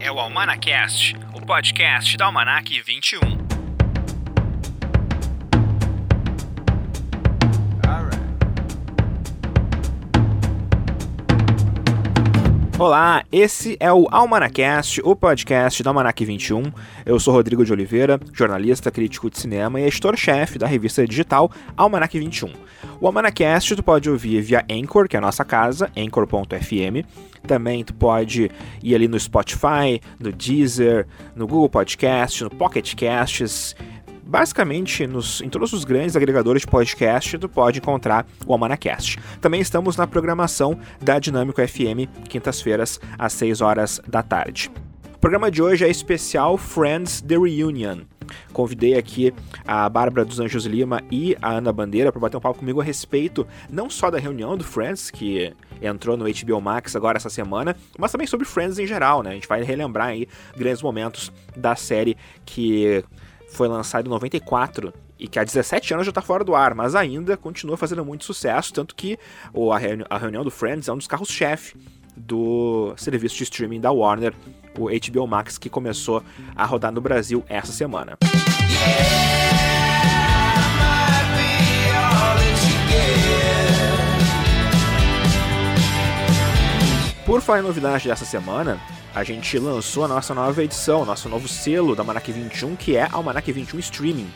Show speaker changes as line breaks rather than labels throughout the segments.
é o Almanacast, o podcast da Almanac 21. Olá, esse é o Almanacast, o podcast da Almanac 21. Eu sou Rodrigo de Oliveira, jornalista, crítico de cinema e editor-chefe da revista digital Almanac 21. O Almanacast tu pode ouvir via Anchor, que é a nossa casa, anchor.fm. Também tu pode ir ali no Spotify, no Deezer, no Google Podcast, no Pocket Casts basicamente nos, em todos os grandes agregadores de podcast tu pode encontrar o Almanacast. Também estamos na programação da Dinâmico FM, quintas-feiras, às 6 horas da tarde. O programa de hoje é especial Friends The Reunion. Convidei aqui a Bárbara dos Anjos Lima e a Ana Bandeira para bater um papo comigo a respeito não só da reunião do Friends, que entrou no HBO Max agora essa semana, mas também sobre Friends em geral, né? A gente vai relembrar aí grandes momentos da série que foi lançado em 94 e que há 17 anos já está fora do ar, mas ainda continua fazendo muito sucesso, tanto que a reunião do Friends é um dos carros-chefe do serviço de streaming da Warner, o HBO Max, que começou a rodar no Brasil essa semana. Por falar em novidade dessa semana, a gente lançou a nossa nova edição, nosso novo selo da Almanac 21, que é Almanac 21 Streaming.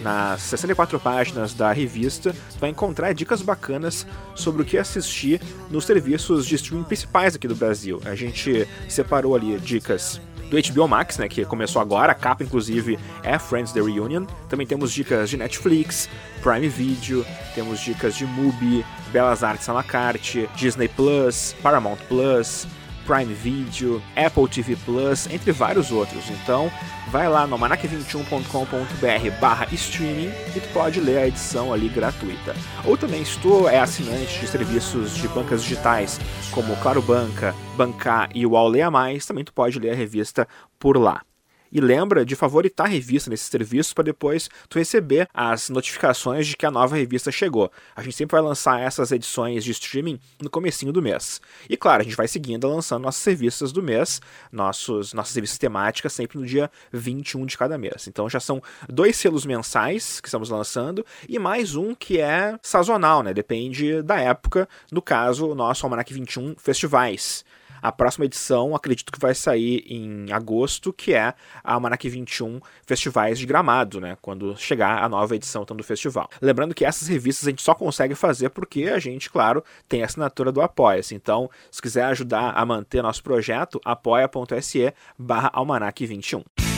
Nas 64 páginas da revista, vai encontrar dicas bacanas sobre o que assistir nos serviços de streaming principais aqui do Brasil. A gente separou ali dicas do HBO Max, né, que começou agora, a capa inclusive é Friends The Reunion. Também temos dicas de Netflix, Prime Video, temos dicas de Mubi, Belas Artes à la carte, Disney Plus, Paramount Plus, Prime Video, Apple TV Plus, entre vários outros. Então, vai lá no manac21.com.br barra streaming e tu pode ler a edição ali gratuita. Ou também, se tu é assinante de serviços de bancas digitais, como Claro Banca, Bancar e o Leia Mais, também tu pode ler a revista por lá. E lembra de favoritar a revista nesses serviços para depois tu receber as notificações de que a nova revista chegou. A gente sempre vai lançar essas edições de streaming no comecinho do mês. E claro, a gente vai seguindo lançando nossas revistas do mês, nossos, nossas revistas temáticas sempre no dia 21 de cada mês. Então já são dois selos mensais que estamos lançando e mais um que é sazonal, né? Depende da época. No caso, o nosso Almanac 21 Festivais. A próxima edição, acredito que vai sair em agosto, que é a Almanac 21 Festivais de Gramado, né? Quando chegar a nova edição então, do festival. Lembrando que essas revistas a gente só consegue fazer porque a gente, claro, tem a assinatura do Apoia-se. Então, se quiser ajudar a manter nosso projeto, apoia.se barra Almanac 21.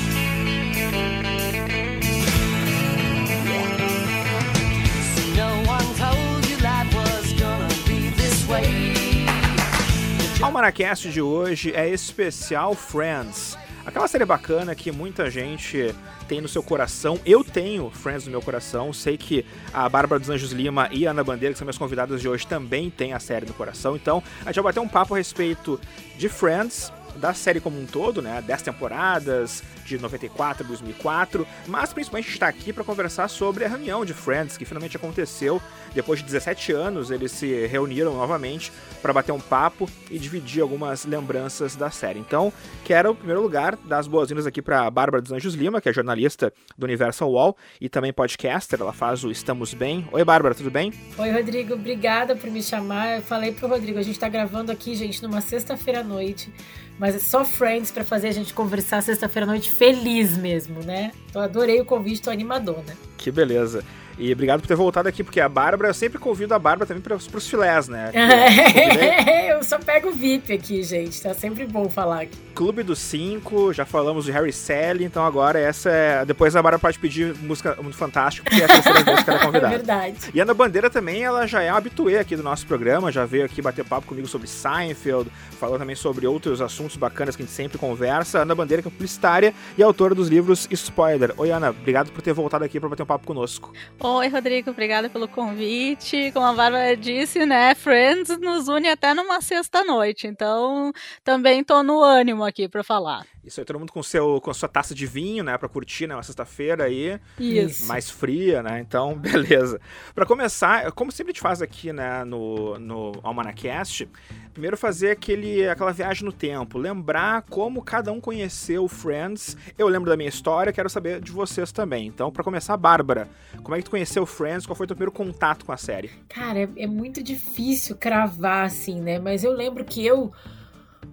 O Almanacast de hoje é especial Friends. Aquela série bacana que muita gente tem no seu coração. Eu tenho Friends no meu coração. Sei que a Bárbara dos Anjos Lima e a Ana Bandeira, que são minhas convidadas de hoje, também têm a série no coração. Então, a gente vai bater um papo a respeito de Friends, da série como um todo, né? 10 temporadas, de 94 a 2004, mas principalmente está aqui para conversar sobre a reunião de Friends, que finalmente aconteceu. Depois de 17 anos, eles se reuniram novamente para bater um papo e dividir algumas lembranças da série. Então, quero, em primeiro lugar, dar as boas-vindas aqui para Bárbara dos Anjos Lima, que é jornalista do Universal Wall e também podcaster, ela faz o Estamos Bem. Oi, Bárbara, tudo bem?
Oi, Rodrigo, obrigada por me chamar. Eu falei pro Rodrigo, a gente está gravando aqui, gente, numa sexta-feira à noite mas é só Friends para fazer a gente conversar sexta-feira à noite feliz mesmo, né? Então adorei o convite, tô animadona.
Que beleza. E obrigado por ter voltado aqui, porque a Bárbara, eu sempre convido a Bárbara também para os filés, né?
eu só pego VIP aqui, gente. Tá sempre bom falar aqui.
Clube dos Cinco, já falamos de Harry Sally, então agora essa é. Depois a Bárbara pode pedir música muito fantástica, porque é a terceira vez que ela é convidada.
É verdade.
E a Ana Bandeira também, ela já é uma habituê aqui do nosso programa, já veio aqui bater papo comigo sobre Seinfeld, falou também sobre outros assuntos bacanas que a gente sempre conversa. Ana Bandeira, que é publicitária e autora dos livros Spoiler. Oi, Ana, obrigado por ter voltado aqui para bater um papo conosco.
Oi, Rodrigo, obrigada pelo convite. Como a Bárbara disse, né, Friends nos une até numa sexta noite, então também tô no ânimo aqui para falar.
Isso aí, todo mundo com, seu, com a sua taça de vinho, né, pra curtir, né, uma sexta-feira aí.
Isso.
Mais fria, né, então, beleza. Para começar, como sempre a gente faz aqui, né, no, no Almanacast, primeiro fazer aquele, aquela viagem no tempo, lembrar como cada um conheceu Friends. Eu lembro da minha história, quero saber de vocês também. Então, para começar, Bárbara, como é que tu conheceu Friends? Qual foi o teu primeiro contato com a série?
Cara, é, é muito difícil cravar, assim, né, mas eu lembro que eu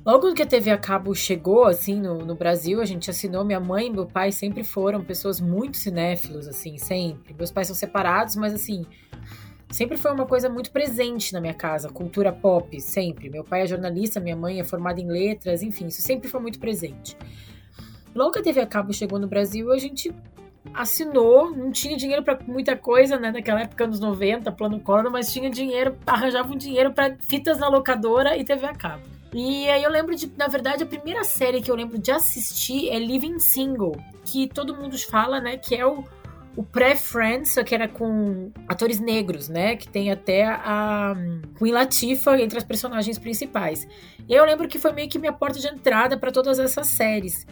Logo que a TV a cabo chegou, assim, no, no, Brasil, a gente assinou. Minha mãe e meu pai sempre foram pessoas muito cinéfilos, assim, sempre. Meus pais são separados, mas, assim, sempre foi uma coisa muito presente na minha casa. Cultura pop, sempre. Meu pai é jornalista, minha mãe é formada em letras, enfim, isso sempre foi muito presente. Logo que a TV a cabo chegou no Brasil, a gente assinou, não tinha dinheiro para muita coisa, né, naquela época, anos 90, plano Collor, mas tinha dinheiro, arranjava um dinheiro para fitas na locadora e TV a cabo. E aí eu lembro de, na verdade, a primeira série que eu lembro de assistir é Living Single, que todo mundo fala, né, que é o, o pré-Friends, só que era com atores negros, né, que tem até a Queen Latifah entre as personagens principais. E eu lembro que foi meio que minha porta de entrada para todas essas séries.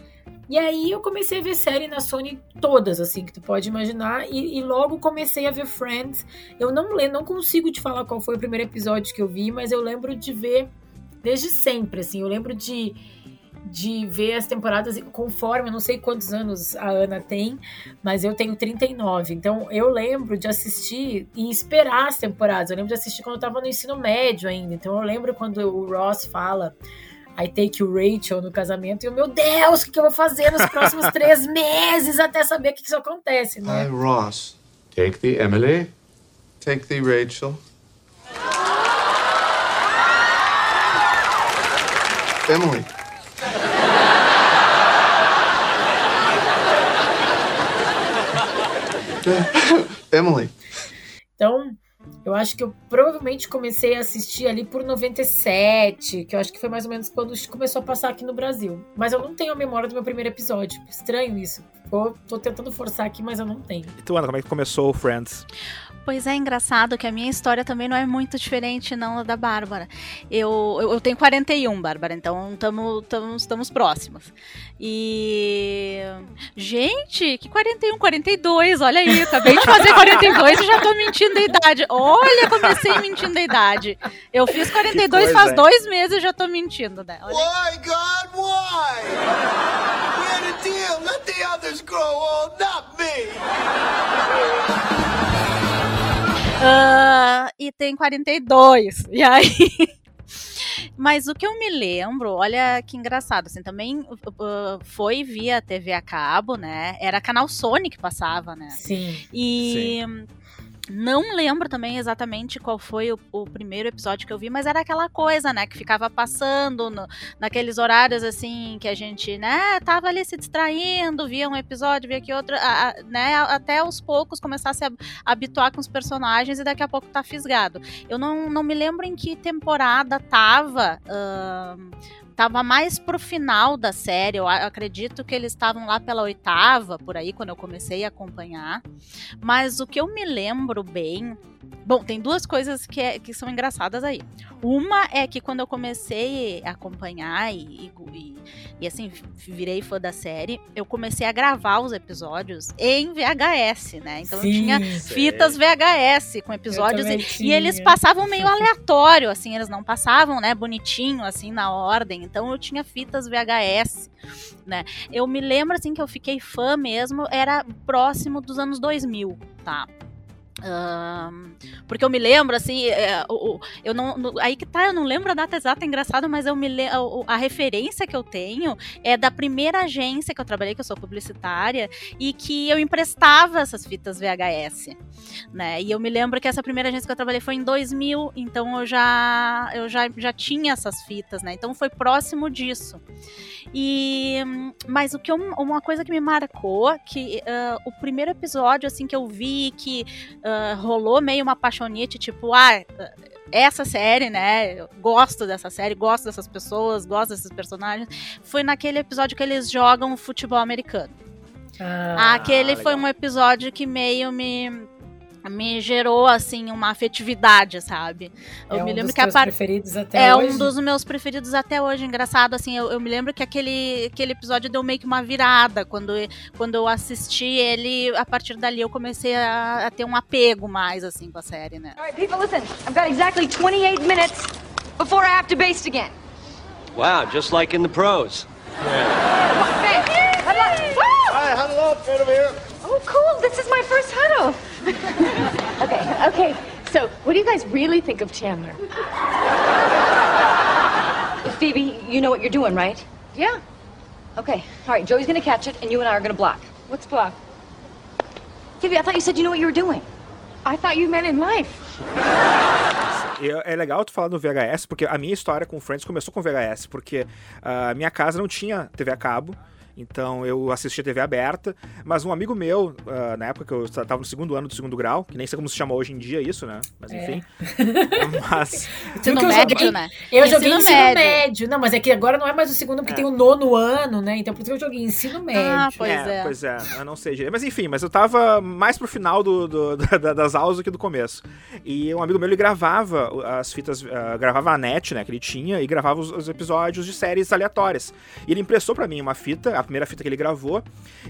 E aí eu comecei a ver série na Sony todas, assim, que tu pode imaginar, e, e, logo comecei a ver Friends. Eu não lembro, não consigo te falar qual foi o primeiro episódio que eu vi, mas eu lembro de ver desde sempre, assim. Eu lembro de, de ver as temporadas conforme, eu não sei quantos anos a Ana tem, mas eu tenho 39. Então eu lembro de assistir e esperar as temporadas. Eu lembro de assistir quando eu tava no ensino médio ainda. Então eu lembro quando o Ross fala. I take o Rachel no casamento, e eu, meu Deus, o que, eu vou fazer nos próximos três meses até saber o que, que isso acontece, né?
Hi, Ross. Take the Emily. Take the Rachel. Emily. Emily.
Então, eu acho que eu provavelmente comecei a assistir ali por 97, que eu acho que foi mais ou menos quando começou a passar aqui no Brasil. Mas eu não tenho a memória do meu primeiro episódio. Estranho isso. Tô, tô tentando forçar aqui, mas eu não tenho.
E tu, Ana, como é que começou o Friends?
Pois é, engraçado que a minha história também não é muito diferente não da Bárbara. Eu, eu, eu tenho 41, Bárbara, então tamo, tamo, estamos próximos. E. Gente, que 41, 42, olha aí, acabei de fazer 42 e já tô mentindo a idade. Olha, comecei mentindo a idade. Eu fiz 42 coisa, faz dois meses e já tô mentindo, né? Olha
why, God, why? We had a deal, let the others grow old, not me!
Uh, e tem 42. E aí. Mas o que eu me lembro, olha que engraçado, assim, também uh, foi via TV a cabo, né? Era canal Sony que passava, né?
Sim.
E. Sim não lembro também exatamente qual foi o, o, primeiro episódio que eu vi, mas era aquela coisa, né, que ficava passando no, naqueles horários assim que a gente, né, tava ali se distraindo, via um episódio, via que outro, a, a, né, até aos poucos começar a se habituar com os personagens e daqui a pouco tá fisgado. Eu não, não me lembro em que temporada tava. Uh, tava mais pro final da série. Eu acredito que eles estavam lá pela oitava, por aí, quando eu comecei a acompanhar. Mas o que eu me lembro bem Bom, tem duas coisas que, é, que são engraçadas aí. Uma é que quando eu comecei a acompanhar e, e, e, assim, virei fã da série, eu comecei a gravar os episódios em VHS, né? Então
Sim,
eu tinha fitas VHS com episódios e, e, eles passavam meio aleatório, assim, eles não passavam, né, bonitinho, assim, na ordem. Então eu tinha fitas VHS, né? Eu me lembro, assim, que eu fiquei fã mesmo, era próximo dos anos 2000, tá? Um, porque eu me lembro, assim, é, o, o, eu não, aí que tá, eu não lembro a data exata, é engraçado, mas eu me a, referência que eu tenho é da primeira agência que eu trabalhei, que eu sou publicitária, e que eu emprestava essas fitas VHS, né, e eu me lembro que essa primeira agência que eu trabalhei foi em 2000, então eu já, eu já, já tinha essas fitas, né, então foi próximo disso. E, mas o que eu, uma coisa que me marcou, que uh, o primeiro episódio, assim, que eu vi, que uh, ah, rolou meio uma paixonite, tipo, ah, essa série, né? Eu gosto dessa série, gosto dessas pessoas, gosto desses personagens. Foi naquele episódio que eles jogam futebol americano. Ah, Aquele legal. foi um episódio que meio me me gerou assim uma afetividade, sabe?
Eu é
me
um
lembro
dos
que a
parte preferidos até
é
hoje.
um dos meus preferidos até hoje. Engraçado, assim, eu, eu, me lembro que aquele, aquele episódio deu meio que uma virada quando, quando eu assisti ele. A partir dali eu comecei a, a ter um apego mais assim com a série, né?
Alright, people, listen. I've got exactly 28 minutes before I have to base again.
Wow, just like in the pros.
Hey, huddle up. Woo!
Hi, huddle up, right over here.
Oh, cool. This is my first huddle. okay, okay. So, what do you guys really think of Chandler? Phoebe, you know what you're doing, right? Yeah. Okay. All right, Joey's gonna catch it, and you and I are gonna block. What's block? Phoebe, I thought you said you know what you were doing. I thought you meant in life.
é legal tu falar do VHS, porque a minha história com Friends começou com VHS, porque a minha casa não tinha TV a cabo. Então eu assistia TV aberta, mas um amigo meu, uh, na época que eu estava no segundo ano do segundo grau, que nem sei como se chama hoje em dia isso, né? Mas enfim. É.
mas. Ensino médio, joguei,
né? Eu ensino joguei ensino médio. médio. Não, mas é que agora não é mais o segundo, porque é. tem o nono ano, né? Então por isso que eu joguei ensino ah, médio.
Ah, pois é.
é. Pois é, eu não sei direito. Mas enfim, mas eu tava mais pro final do, do, do, das aulas do que do começo. E um amigo meu, ele gravava as fitas, uh, gravava a net, né, que ele tinha, e gravava os, os episódios de séries aleatórias. E ele emprestou para mim uma fita, a primeira fita que ele gravou.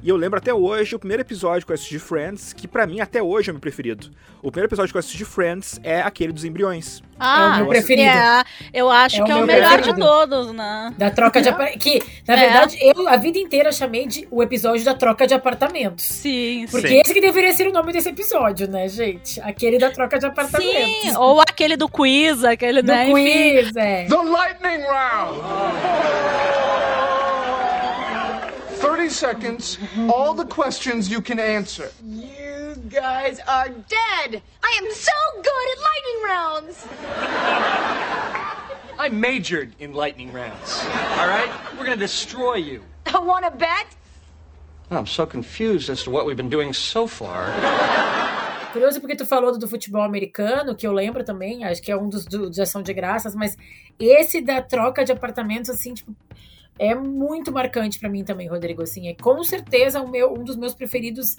E eu lembro até hoje o primeiro episódio que eu assisti de Friends, que para mim até hoje é o meu preferido. O primeiro episódio que eu assisti de Friends é aquele dos embriões.
Ah, é o meu preferido. É, eu acho é que é o melhor preferido. de todos, né?
Da troca de apartamentos. Que, na é. verdade, eu a vida inteira chamei de o episódio da troca de apartamentos.
Sim,
Porque
sim.
esse que deveria ser o nome desse episódio, né, gente? Aquele da troca de apartamentos.
Sim, ou aquele do quiz, aquele,
do
né?
Do quiz, é.
The Lightning Round! 30 seconds, all the questions you can answer.
You guys are dead! I am so good at lightning rounds!
I majored in lightning rounds. All right? We're gonna destroy you.
I want to bet?
I'm so confused as to what we've been doing so far.
Curioso porque tu falou do futebol americano, que eu lembro também, acho que é um dos do, de ação de graças, mas esse da troca de apartamentos, assim, tipo, é muito marcante para mim também, Rodrigo. Assim, é com certeza o meu, um dos meus preferidos.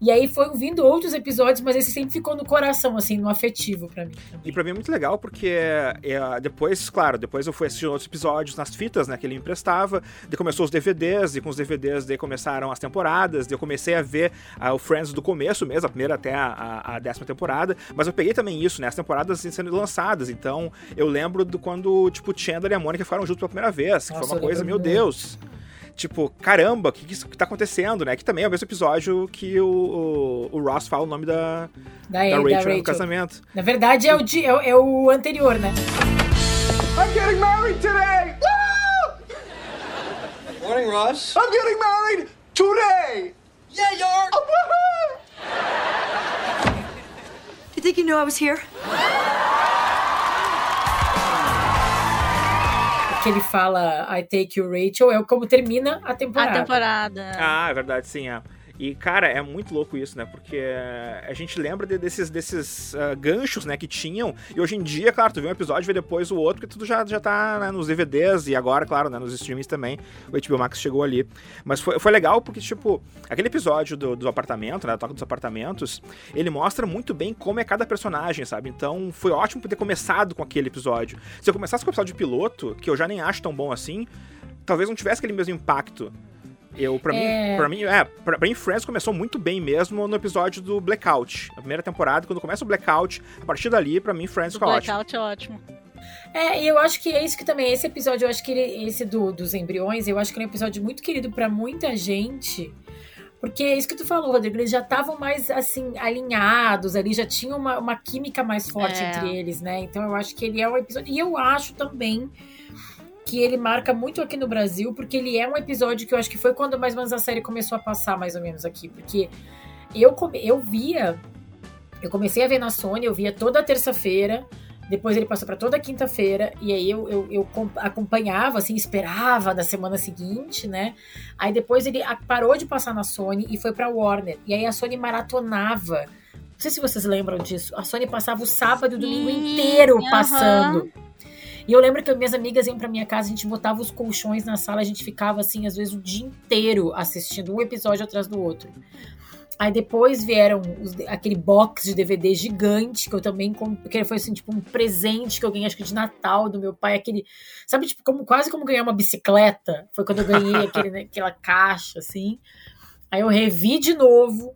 E aí foi vindo outros episódios, mas esse sempre ficou no coração, assim, no afetivo para mim. Também.
E para mim é muito legal porque é, depois, claro, depois eu fui assistir outros episódios nas fitas, né, que ele me emprestava. Daí começou os DVDs, e com os DVDs daí começaram as temporadas. Daí eu comecei a ver uh, o Friends do começo mesmo, a primeira até a, a, a, décima temporada. Mas eu peguei também isso, né, as temporadas assim, sendo lançadas. Então eu lembro do quando, tipo, Chandler e a Mônica ficaram juntos pela primeira vez. Nossa, que foi uma coisa, meu Deus. Tipo, caramba, o que, que, tá acontecendo, né? Que também é o mesmo episódio que o, o, o Ross fala o nome da, da, da, Rachel, da Rachel no casamento.
Na verdade, é o, é, é o anterior, né?
I'm getting married today!
Woo! Morning, Ross.
I'm getting married today!
Yeah, you are!
Oh, you think you knew I was here?
Que ele fala I take you, Rachel, é como termina a temporada.
A temporada.
Ah, é verdade, sim, é. E, cara, é muito louco isso, né? Porque a gente lembra de, desses, desses uh, ganchos, né, que tinham. E hoje em dia, claro, tu vê um episódio, vê depois o outro, porque tudo já, já tá né, nos DVDs e agora, claro, né, nos streamings também. O HBO Max chegou ali. Mas foi, foi legal porque, tipo, aquele episódio do, do apartamento, né, da toca dos apartamentos, ele mostra muito bem como é cada personagem, sabe? Então foi ótimo ter começado com aquele episódio. Se eu começasse com o episódio piloto, que eu já nem acho tão bom assim, talvez não tivesse aquele mesmo impacto. Eu, pra, é... mim, pra mim, é, pra, pra mim, Friends começou muito bem mesmo no episódio do Blackout. Na primeira temporada, quando começa o Blackout, a partir dali, pra mim, Friends fica ótimo.
Blackout é ótimo.
É, e eu acho que é isso que também, esse episódio, eu acho que ele, esse do, dos embriões, eu acho que é um episódio muito querido para muita gente. Porque é isso que tu falou, Rodrigo, eles já estavam mais, assim, alinhados ali, já tinha uma, uma química mais forte é. entre eles, né? Então eu acho que ele é um episódio. E eu acho também que ele marca muito aqui no Brasil, porque ele é um episódio que eu acho que foi quando mais ou menos a série começou a passar mais ou menos aqui, porque eu, eu via, eu comecei a ver na Sony, eu via toda terça-feira, depois ele passou para toda quinta-feira, e aí eu, eu, eu, acompanhava, assim, esperava da semana seguinte, né? Aí depois ele parou de passar na Sony e foi pra Warner. E aí a Sony maratonava. Não sei se vocês lembram disso. A Sony passava o sábado e o domingo inteiro passando. E eu lembro que minhas amigas iam pra minha casa, a gente botava os colchões na sala, a gente ficava assim, às vezes, o dia inteiro assistindo um episódio atrás do outro. Aí depois vieram os, aquele box de DVD gigante que eu também que foi assim tipo um presente que eu ganhei acho que de Natal do meu pai, aquele, sabe, tipo como quase como ganhar uma bicicleta. Foi quando eu ganhei aquele, né, aquela caixa assim. Aí eu revi de novo.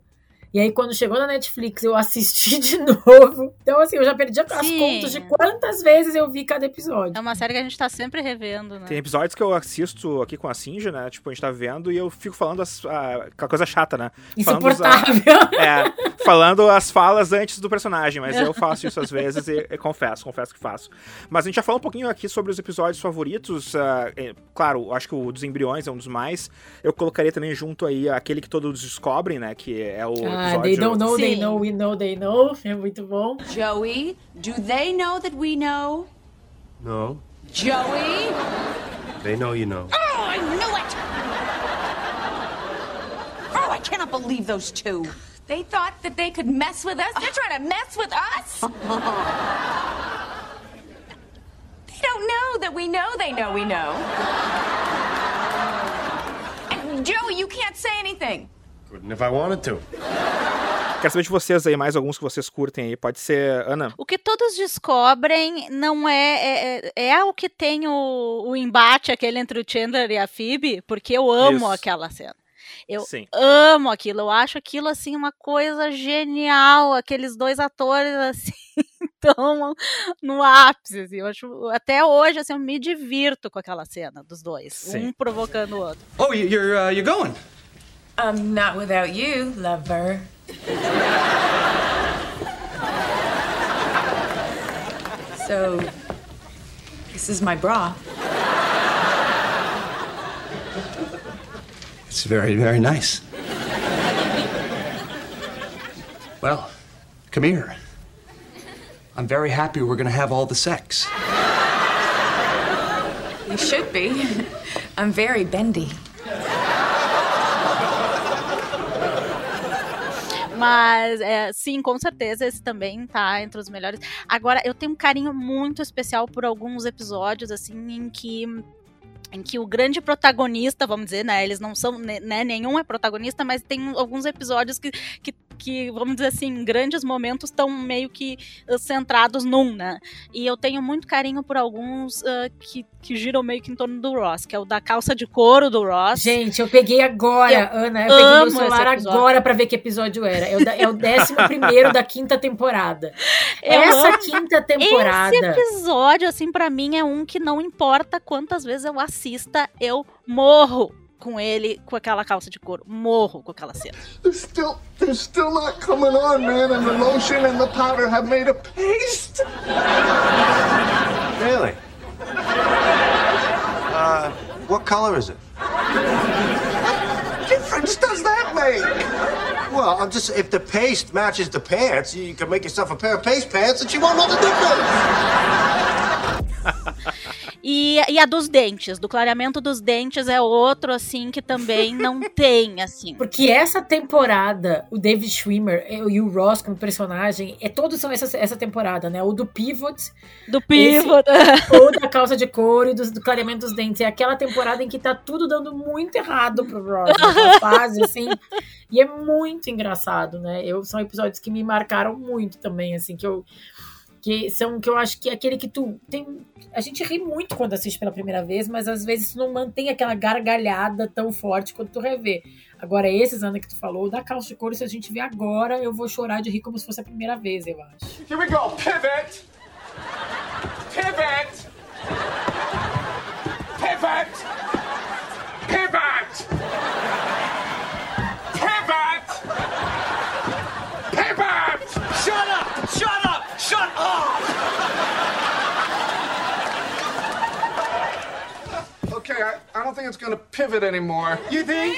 E aí, quando chegou na Netflix, eu assisti de novo. Então, assim, eu já perdi as Sim. contas de quantas vezes eu vi cada episódio.
É uma série que a gente tá sempre revendo, né?
Tem episódios que eu assisto aqui com a Cinja, né? Tipo, a gente tá vendo e eu fico falando as, a, aquela coisa chata, né?
Insuportável.
Falando, a, é, falando as falas antes do personagem, mas eu faço isso às vezes e, e, confesso, confesso que faço. Mas a gente já falou um pouquinho aqui sobre os episódios favoritos. Uh, é, claro, acho que o dos embriões é um dos mais. Eu colocaria também junto aí aquele que todos descobrem, né? Que é o. Ah,
ah, they don't know, Sim. they know, we know, they know. É muito bom.
Joey, do they know that we know?
No.
Joey?
They know you know.
Oh, I knew it! Oh, I cannot believe those two. They thought that they could mess with us? They're trying to mess with us? they don't know that we know they know we know. And Joey, you can't say anything.
If I wanted to.
Quero saber de vocês aí, mais alguns que vocês curtem aí. Pode ser, Ana.
O que todos descobrem não é. É, é o que tem o, o, embate aquele entre o Chandler e a Phoebe, porque eu amo Isso. aquela cena. Eu Sim. amo aquilo, eu acho aquilo assim uma coisa genial, aqueles dois atores assim estão no ápice, assim, eu acho, até hoje assim eu me divirto com aquela cena dos dois, Sim. um provocando o outro.
Oh, you're uh, you're going?
Um, not without you, lover. so, this is my bra.
It's very, very nice. Well, come here. I'm very happy we're gonna have all the sex.
You should be. I'm very bendy.
Mas, é, sim, com certeza, esse também tá entre os melhores. Agora, eu tenho um carinho muito especial por alguns episódios, assim, em que em que o grande protagonista, vamos dizer, né, eles não são, né, né nenhum é protagonista, mas tem alguns episódios que, que, que vamos dizer assim, grandes momentos estão meio que centrados num, né, e eu tenho muito carinho por alguns uh, que, que giram meio que em torno do Ross, que é o da calça de couro do Ross.
Gente, eu peguei agora, eu Ana, eu peguei meu celular agora para ver que episódio era, é o, da, é o décimo primeiro da quinta temporada. Eu Essa amo. quinta temporada.
Esse episódio, assim, para mim é um que não importa quantas vezes eu assisto racista, eu morro com ele com aquela calça de couro. Morro com aquela cena.
They're still, they're still not coming on, man, and the lotion and the powder have made a paste.
Really? Uh, what color is it?
What difference does that make?
Well, I'm just if the paste matches the pants, you can make yourself a pair of paste pants and you won't know the
difference. E, e a dos dentes, do clareamento dos dentes é outro, assim, que também não tem, assim.
Porque essa temporada, o David Schwimmer e o Ross como personagem, é, todos são essa, essa temporada, né? O do Pivot.
Do Pivot.
Esse, ou da calça de couro e do, do clareamento dos dentes. É aquela temporada em que tá tudo dando muito errado pro Ross. Nessa fase, assim. E é muito engraçado, né? Eu, são episódios que me marcaram muito também, assim, que eu que são que eu acho que é aquele que tu tem a gente ri muito quando assiste pela primeira vez, mas às vezes tu não mantém aquela gargalhada tão forte quando tu revê. Agora esses Ana que tu falou, da calça de couro, se a gente vê agora, eu vou chorar de rir como se fosse a primeira vez, eu acho.
Here we go, pivot. Pivot. Pivot. Pivot. Okay, I, I don't think it's gonna pivot anymore. You think?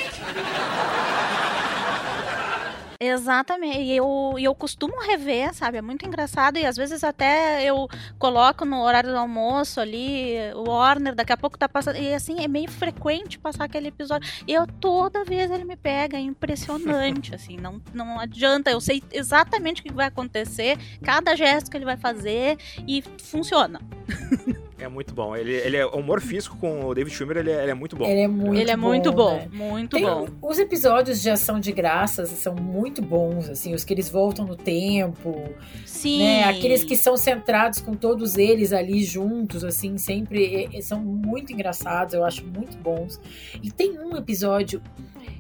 Exatamente. E eu, eu costumo rever, sabe? É muito engraçado. E às vezes até eu coloco no horário do almoço ali, o Warner, daqui a pouco tá passando. E assim, é meio frequente passar aquele episódio. E eu toda vez ele me pega. É impressionante, assim. Não, não adianta. Eu sei exatamente o que vai acontecer, cada gesto que ele vai fazer e funciona.
É muito bom. Ele, ele é humor físico com o David Schwimmer, ele é, ele é muito bom.
Ele é muito
Ele é
bom,
muito bom,
né?
muito
Tem-
bom.
Os episódios de ação de graças são muito bons, assim, os que eles voltam no tempo,
Sim.
né? Aqueles que são centrados com todos eles ali juntos, assim, sempre são muito engraçados, eu acho muito bons. E tem um episódio,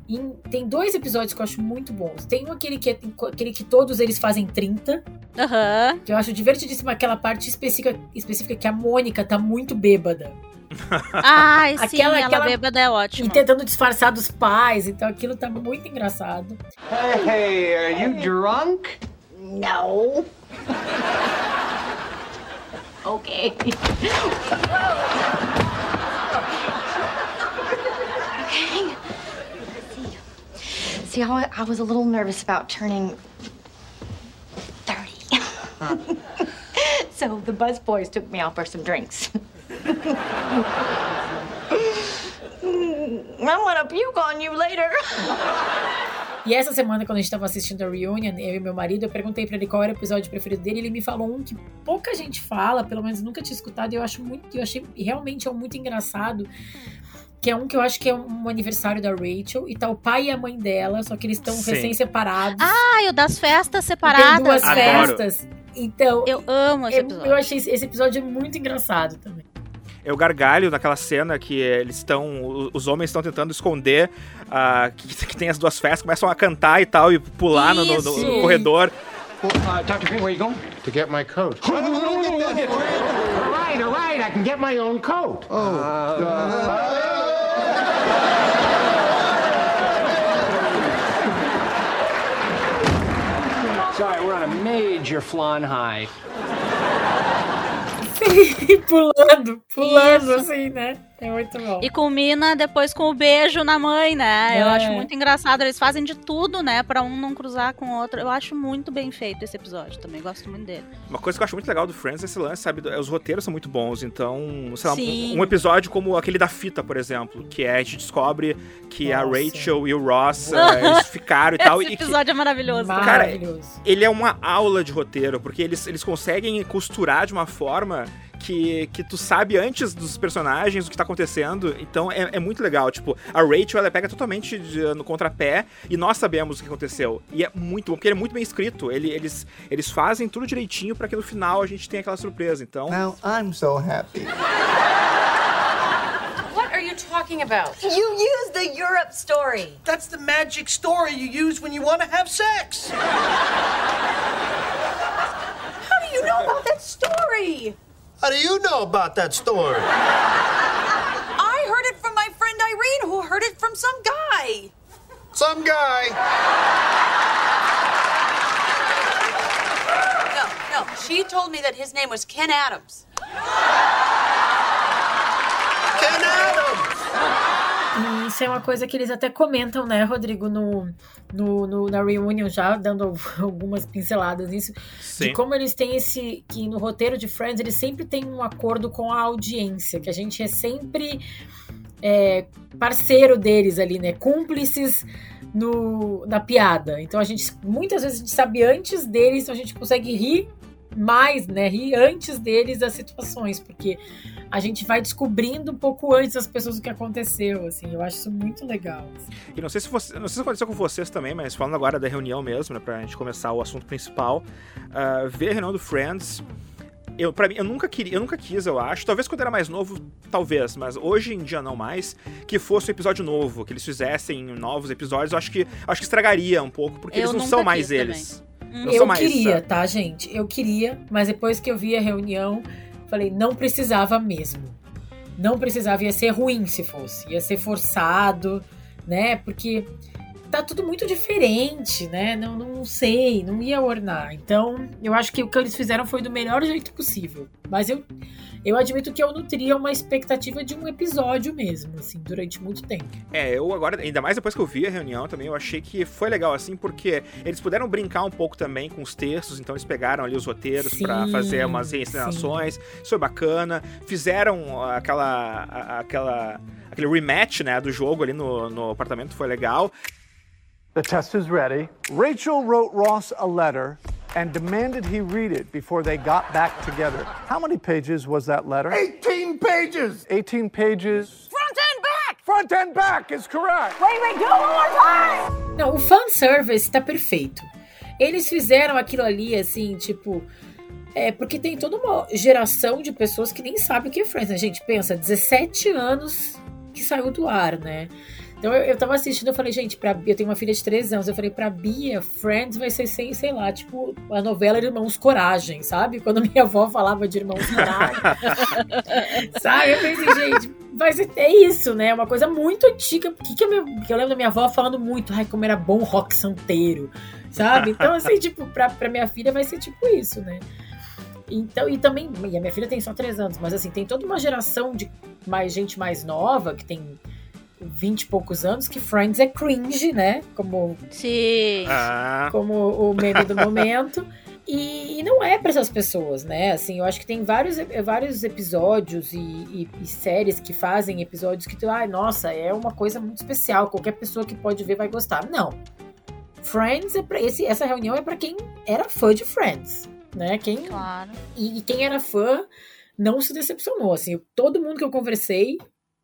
em- tem dois episódios que eu acho muito bons. Tem um aquele que, é, aquele que todos eles fazem 30,
Aham.
que eu acho divertidíssimo aquela parte específica, específica que a Mônica tá muito bêbada.
Ai, sim,
Aquela-
ela
aquela-
bêbada é
E
ótima.
tentando disfarçar dos pais, então aquilo tá muito engraçado.
Hey, are you drunk?
No. Okay. See, I, I was a little nervous about turning 30. so the bus boys took me out for some drinks. I'm gonna puke on you later.
E essa semana, quando a gente tava assistindo a Reunion, eu e meu marido, eu perguntei pra ele qual era o episódio preferido dele. Ele me falou um que pouca gente fala, pelo menos nunca tinha escutado, e eu acho muito, eu achei realmente é muito engraçado. Que é um que eu acho que é um aniversário da Rachel, e tá o pai e a mãe dela, só que eles estão recém-separados.
Ah, e o das festas separadas.
tem duas
Adoro.
festas. Então,
Eu amo esse
eu,
episódio.
eu achei esse episódio muito engraçado também.
É o gargalho naquela cena que eles estão. Os homens estão tentando esconder ah, que, que tem as duas festas, começam a cantar e tal, e pular no, no- no corredor.
Uh, Dr. Green, where are you going?
To get my coat.
All right, all right, I can get my own coat.
Sorry, we're on a major flan high.
E pulando, pulando,
Isso.
assim, né? É muito bom.
E culmina depois com o beijo na mãe, né? Eu
É.
acho muito engraçado. Eles fazem de tudo, né? Pra um não cruzar com o outro. Eu acho muito bem feito esse episódio também. Gosto muito dele.
Uma coisa que eu acho muito legal do Friends é esse lance, sabe? Os roteiros são muito bons, então, sei lá, um, um episódio como aquele da fita, por exemplo, que é, a gente descobre que a
Nossa.
Rachel e o Ross, eh, eles ficaram e tal,
esse
e que
episódio é maravilhoso.
Maravilhoso.
ele é uma aula de roteiro, porque eles, eles conseguem costurar de uma forma que, que tu sabe antes dos personagens o que tá acontecendo. Então é, é muito legal. Tipo, a Rachel ela pega totalmente de- no contrapé e nós sabemos o que aconteceu. E é muito bom, porque ele é muito bem escrito. Ele- eles, eles fazem tudo direitinho pra que no final a gente tenha aquela surpresa. Então.
Now I'm so happy.
What are you talking about?
You used the Europe story.
That's the magic story you use when you want to have sex.
How do you know about that story?
How do you know about that story?
I heard it from my friend Irene, who heard it from some guy.
Some guy.
No, no, she told me that his name was Ken Adams.
Ken Adams.
E isso é uma coisa que eles até comentam, né, Rodrigo, no, no, no- na reunion já, dando algumas pinceladas nisso.
Sim.
De como eles têm esse. Que no roteiro de Friends, eles sempre têm um acordo com a audiência, que a gente é sempre é, parceiro deles ali, né? Cúmplices no, na piada. Então a gente. Muitas vezes a gente sabe antes deles, então a gente consegue rir mais, né? Rir antes deles das situações, porque a gente vai descobrindo um pouco antes das pessoas o que aconteceu, assim. Eu acho isso muito legal. assim.
E não sei se você, não sei se aconteceu com vocês também, mas falando agora da reunião mesmo, né, pra gente começar o assunto principal, ah, ver a reunião do Friends, eu, pra mim, eu nunca queria, eu nunca quis, eu acho, talvez quando era mais novo, talvez, mas hoje em dia não mais, que fosse um episódio novo, que eles fizessem novos episódios, eu acho que, acho que estragaria um pouco, porque
Eu
eles não são mais
quis
eles.
Eu
mais,
queria, tá, gente? Eu queria, mas depois que eu vi a reunião, falei, não precisava mesmo. Não precisava, ia ser ruim se fosse. Ia ser forçado, né? Porque tá tudo muito diferente, né? Não, não sei, não ia ornar. Então, eu acho que o que eles fizeram foi do melhor jeito possível. Mas eu, eu admito que eu nutria uma expectativa de um episódio mesmo, assim, durante muito tempo.
É, eu agora, ainda mais depois que eu vi a reunião também, eu achei que foi legal assim, porque eles puderam brincar um pouco também com os textos, então eles pegaram ali os roteiros pra
Sim,
fazer umas reencenações, isso foi bacana. Fizeram aquela, aquela, aquele rematch, né, do jogo ali no, no apartamento, foi legal.
The test is ready. Rachel wrote Ross a letter and demanded he read it before they got back together. How many pages was that letter?
18 pages!
18 pages.
Front and back!
Front and back is correct.
Wait, wait, do it one more time!
Não, o fanservice tá perfeito. Eles fizeram aquilo ali, assim, tipo. É, porque tem toda uma geração de pessoas que nem sabem o que é Friends, né? Gente, pensa, 17 anos que saiu do ar, né? Então eu, eu tava assistindo, eu falei, gente, pra, eu tenho uma filha de 13 anos, eu falei, pra Bia, Friends vai ser, sei, sei lá, tipo, a novela Irmãos Coragem, sabe? Quando minha avó falava de Irmãos Coragem. sabe? Eu pensei, gente, vai ser é isso, né? Uma coisa muito antiga. Que, que, eu, que eu lembro da minha avó falando muito, ai, como era bom rock santeiro, sabe? Então, assim, tipo, pra, pra minha filha vai ser tipo isso, né? Então, e também, e a minha filha tem só 3 anos, mas assim, tem toda uma geração de mais gente mais nova, que tem 20 e poucos anos, que Friends é cringe, né? Como,
Sim.
Ah.
como o meme do momento. E, e não é para essas pessoas, né? Assim, eu acho que tem vários, vários episódios e, e, e séries que fazem episódios que tu, ai, nossa, é uma coisa muito especial. Qualquer pessoa que pode ver vai gostar. Não. Friends é pra esse, essa reunião é para quem era fã de Friends, né? Quem
Claro.
e, e quem era fã não se decepcionou. Assim, todo mundo que eu conversei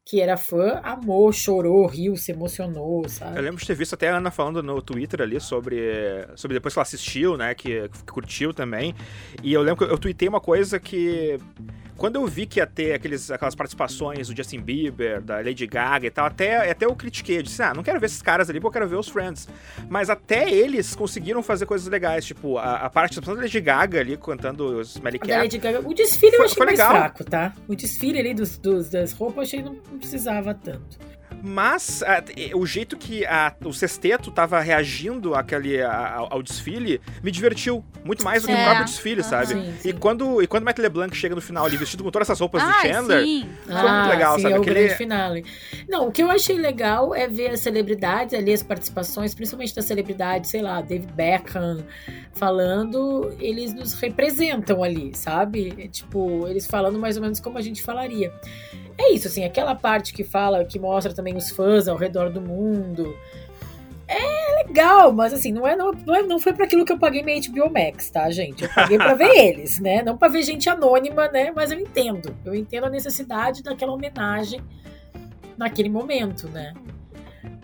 que era fã amou, chorou, riu, se emocionou, sabe?
Eu lembro de ter visto até a Ana falando no Twitter ali sobre, sobre depois que ela assistiu, né? Que, que curtiu também. E eu lembro que eu tuitei uma coisa que. Quando eu vi que ia ter aqueles, aquelas participações do Justin Bieber, da Lady Gaga e tal, até, até eu critiquei. Eu disse, ah, não quero ver esses caras ali, porque eu quero ver os Friends. Mas até eles conseguiram fazer coisas legais, tipo, a, a participação da Lady Gaga ali, cantando os Smelly
A da Lady
Cat.
Gaga- O desfile eu
Foi-
achei
foi
mais
legal.
fraco, tá? O desfile ali dos, dos- das roupas eu achei que não, não precisava tanto.
Mas ah, e- o jeito que a- o sexteto tava reagindo àquele, a- ao, desfile me divertiu muito mais do que o
É.
próprio desfile, sabe?
Sim,
E quando, e quando Matt LeBlanc chega no final ali vestido com todas essas roupas do
Ai,
Chandler,
sim.
foi muito legal,
sim,
sabe?
é o
Aquele-
grande finale. Não, o que eu achei legal é ver as celebridades ali, as participações, principalmente das celebridades, sei lá, David Beckham falando, eles nos representam ali, sabe? É, tipo, eles falando mais ou menos como a gente falaria. É isso, assim, aquela parte que fala, que mostra também os fãs ao redor do mundo. É legal, mas assim, não, é, não, é- não foi para aquilo que eu paguei minha HBO Max, tá, gente? Eu paguei pra ver eles, né? Não pra ver gente anônima, né? Mas eu entendo. Eu entendo a necessidade daquela homenagem naquele momento, né?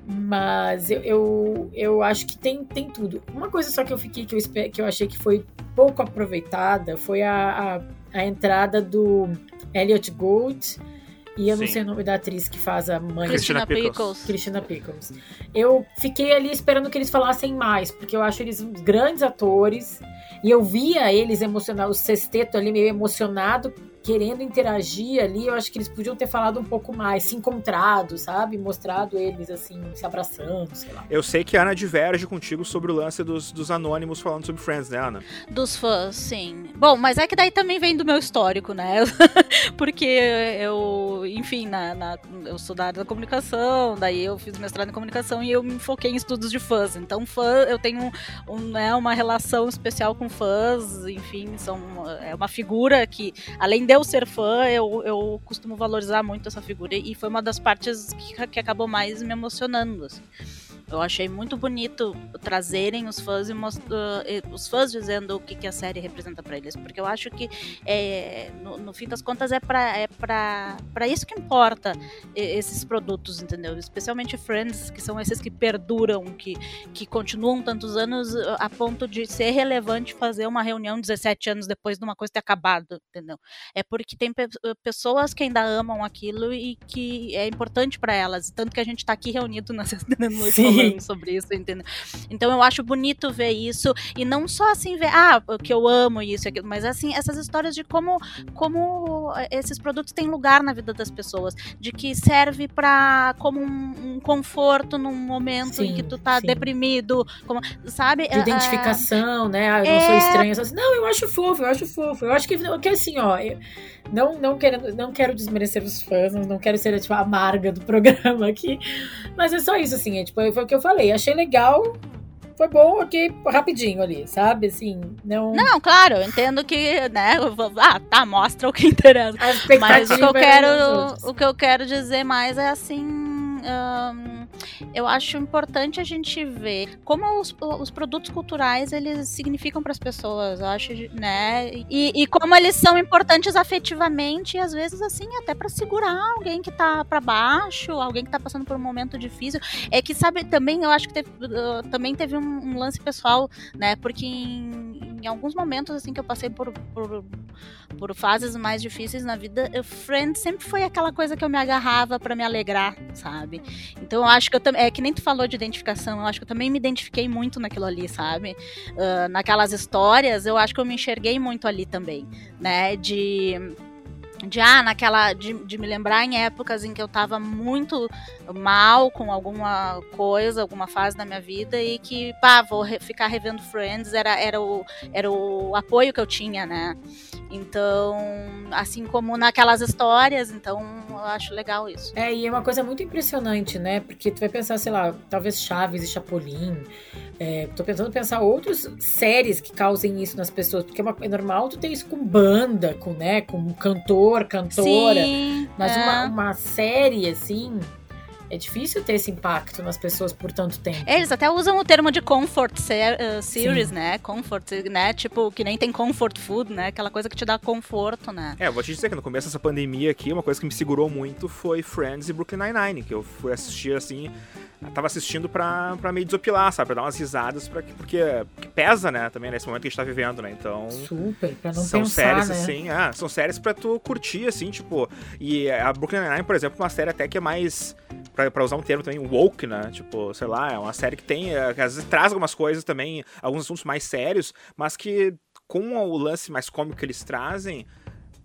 Mas eu, eu, eu acho que tem, tem tudo. Uma coisa só que eu fiquei, que eu, que eu achei que foi pouco aproveitada foi a, a, a entrada do Elliot Gould. E eu não
Sim.
sei o nome da atriz que faz a mãe
Christina
Christina
Pickles.
Pickles.
Christina Pickles. Eu fiquei ali esperando que eles falassem mais, porque eu acho eles grandes atores. E eu via eles emocionados, o sexteto ali meio emocionado, querendo interagir ali. Eu acho que eles podiam ter falado um pouco mais, se encontrado, sabe? Mostrado eles assim, se abraçando, sei lá.
Eu sei que a Ana diverge contigo sobre o lance dos, dos anônimos falando sobre Friends, né, Ana?
Dos fãs, sim. Bom, mas é que daí também vem do meu histórico, né? Porque eu, enfim, na, na- eu sou da área da comunicação, daí eu fiz mestrado em comunicação e eu me foquei em estudos de fãs. Então, fã, eu tenho um, né, uma relação especial com fãs, enfim, são, é uma figura que, além de eu ser fã, eu, eu costumo valorizar muito essa figura e foi uma das partes que, que acabou mais me emocionando. assim. Eu achei muito bonito trazerem os fãs e uh, os fãs dizendo o que, que a série representa pra eles, porque eu acho que é, no, no fim das contas é pra é pra isso que importa esses produtos, entendeu? Especialmente Friends, que são esses que perduram, que, que continuam tantos anos uh, a ponto de ser relevante fazer uma reunião 17 anos depois de uma coisa ter acabado, entendeu? É porque tem pe- pessoas que ainda amam aquilo e que é importante pra elas, tanto que a gente tá aqui reunido na sexta noite. Falando sobre isso, entendeu? Então eu acho bonito ver isso e não só assim ver, ah, que eu amo isso e aquilo, mas assim, essas histórias de como como eh, esses produtos têm lugar na vida das pessoas, de que serve para como um, um conforto num momento em
Sim,
que tu tá
sim.
deprimido, como, sabe?
De
É,
identificação, né? Ah, eu não sou
é.
estranha. Assim, não, eu acho fofo, eu acho fofo. Eu acho que, que assim, ó, eu não, não, querendo, não quero desmerecer os fãs, não- não quero ser tipo, a amarga do programa aqui. Mas é só isso, assim, é, tipo, foi o que eu falei. Achei legal, foi bom, ok, rapidinho ali, sabe? Assim, não.
Não, claro, eu entendo que, né? vou- Ah, tá, mostra o que interessa. Mas o que eu
dos
quero, o que eu quero dizer mais é assim, ahn, eu acho importante a gente ver como os, os produtos culturais eles significam para as pessoas, eu acho, né? E, e, como eles são importantes afetivamente e às vezes assim até para segurar alguém que tá para baixo, alguém que tá passando por um momento difícil. É que sabe também eu acho que teve, uh, também teve um, um, lance pessoal, né? Porque em, em, alguns momentos assim que eu passei por, por, por fases mais difíceis na vida, Friends sempre foi aquela coisa que eu me agarrava para me alegrar, sabe? Então eu acho que eu também. É que nem tu falou de identificação, eu acho que eu também me identifiquei muito naquilo ali, sabe? Uh, naquelas histórias, eu acho que eu me enxerguei muito ali também, né? De de ah, naquela de, de, me lembrar em épocas em que eu tava muito mal com alguma coisa, alguma fase da minha vida e que, pá, vou re, ficar revendo Friends, era, era, o, era o apoio que eu tinha, né? Então, assim como naquelas histórias, então eu acho legal isso.
É, e é uma coisa muito impressionante, né? Porque tu vai pensar, sei lá, talvez Chaves e Chapolin. É, tô pensando pensar outras séries que causem isso nas pessoas, porque é, uma, é normal tu ter isso com banda, com, né, com cantor, cantora. Sim, mas é. uma, uma série, assim, é difícil ter esse impacto nas pessoas por tanto tempo.
Eles até usam o termo de comfort ser, uh, series, Sim. né? Comfort, né? Tipo, que nem tem comfort food, né? Aquela coisa que te dá conforto, né?
É, eu vou te dizer que no começo dessa pandemia aqui, uma coisa que me segurou muito foi Friends e Brooklyn Nine-Nine, que eu fui assistir assim tava assistindo pra, pra meio desopilar, sabe? Pra dar umas risadas, pra, porque, porque pesa, né? Também nesse momento que a gente tá vivendo, né? Então.
Super, pra não
são
pensar,
séries,
né?
assim, ah, são séries pra tu curtir, assim, tipo. E a Brooklyn Nine-Nine, por exemplo, é uma série até que é mais. Pra, pra usar um termo também, woke, né? Tipo, sei lá, é uma série que tem. É, que às vezes traz algumas coisas também, alguns assuntos mais sérios, mas que com o lance mais cômico que eles trazem.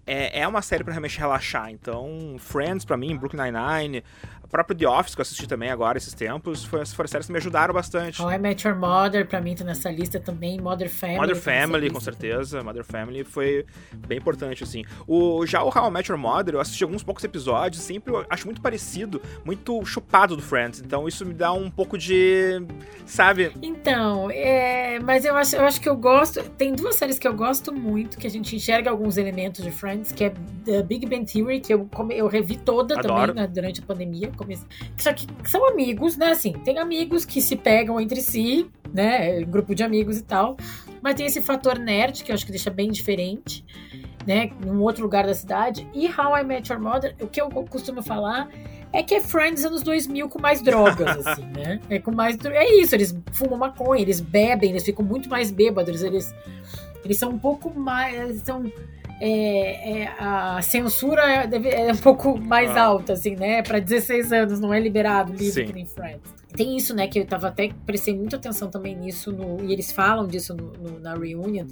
É, é uma série para realmente relaxar. Então, Friends, para mim, Brooklyn Nine-Nine, próprio The Office, que eu assisti também agora esses tempos, foi, foram séries que me ajudaram bastante.
How I Met Your Mother, pra mim, tá nessa lista também. Mother Family.
Mother Family, com certeza. Também. Mother Family foi bem importante, assim. O, já o How I Met Your Mother, eu assisti alguns poucos episódios, sempre acho muito parecido, muito chupado do Friends. Então isso me dá um pouco de. Sabe?
Então, é, mas eu acho, eu acho que eu gosto. Tem duas séries que eu gosto muito, que a gente enxerga alguns elementos de Friends, que é The Big Bang Theory, que eu, eu revi toda Adoro. também né, durante a pandemia começo. Só que são amigos, né? Assim, tem amigos que se pegam entre si, né? Grupo de amigos e tal. Mas tem esse fator nerd que eu acho que deixa bem diferente, né? Em um outro lugar da cidade. E How I Met Your Mother, o que eu costumo falar é que é Friends anos 2000 com mais drogas, assim, né? É com mais. É isso, eles fumam maconha, eles bebem, eles ficam muito mais bêbados, eles. Eles são um pouco mais. São é, é, a censura é, é, um pouco mais ah. alta, assim, né? Para 16 anos não é liberado livro que nem Friends. Tem isso, né? Que eu tava até prestei muita atenção também nisso, no, e eles falam disso no, no, na reunion,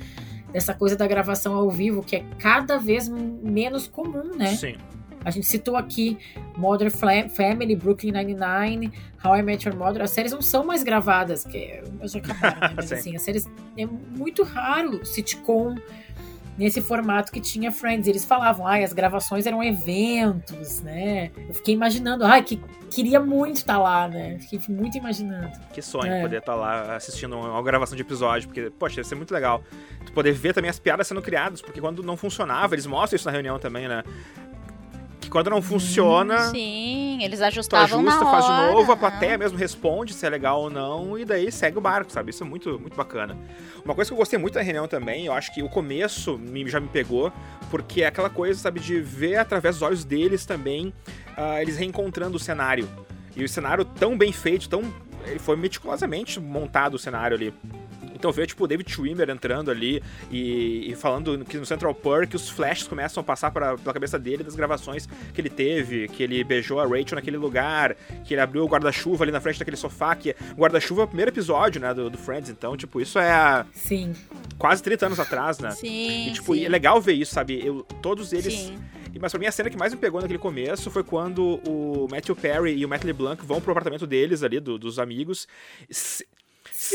dessa coisa da gravação ao vivo, que é cada vez menos comum, né?
Sim.
A gente citou aqui Modern Family, Brooklyn Nine-Nine, How I Met Your Mother. As séries não são mais gravadas, que já acabaram, né? Mas assim, as séries é muito raro sitcom nesse formato que tinha Friends. Eles falavam, ai, as gravações eram eventos, né? Eu fiquei imaginando, ai, que queria muito estar tá lá, né? Fiquei muito imaginando.
Que sonho é. poder estar tá lá assistindo uma gravação de episódio, porque, poxa, ia ser muito legal. Tu poder ver também as piadas sendo criadas, porque quando não funcionava, eles mostram isso na reunião também, né? Que quando não funciona.
Sim, eles ajustavam
ajusta,
na
faz
hora.
de novo, a plateia mesmo responde se é legal ou não, e daí segue o barco, sabe? Isso é muito, muito bacana. Uma coisa que eu gostei muito da reunião também, eu acho que o começo me, já me pegou, porque é aquela coisa, sabe, de ver através dos olhos deles também, uh, eles reencontrando o cenário. E o cenário tão bem feito, tão. Ele foi meticulosamente montado o cenário ali. Então vê, tipo, o David Schwimmer entrando ali e, e, falando que no Central Park os flashes começam a passar pra, pela cabeça dele das gravações que ele teve, que ele beijou a Rachel naquele lugar, que ele abriu o guarda-chuva ali na frente daquele sofá, que o guarda-chuva é o primeiro episódio, né, do, do, Friends. Então, tipo, isso é...
Sim.
Quase 30 anos atrás, né?
Sim,
E, tipo,
sim.
é legal ver isso, sabe? Eu, todos eles...
Sim.
Mas pra mim a cena que mais me pegou naquele começo foi quando o Matthew Perry e o Matt LeBlanc vão pro apartamento deles ali, do, dos amigos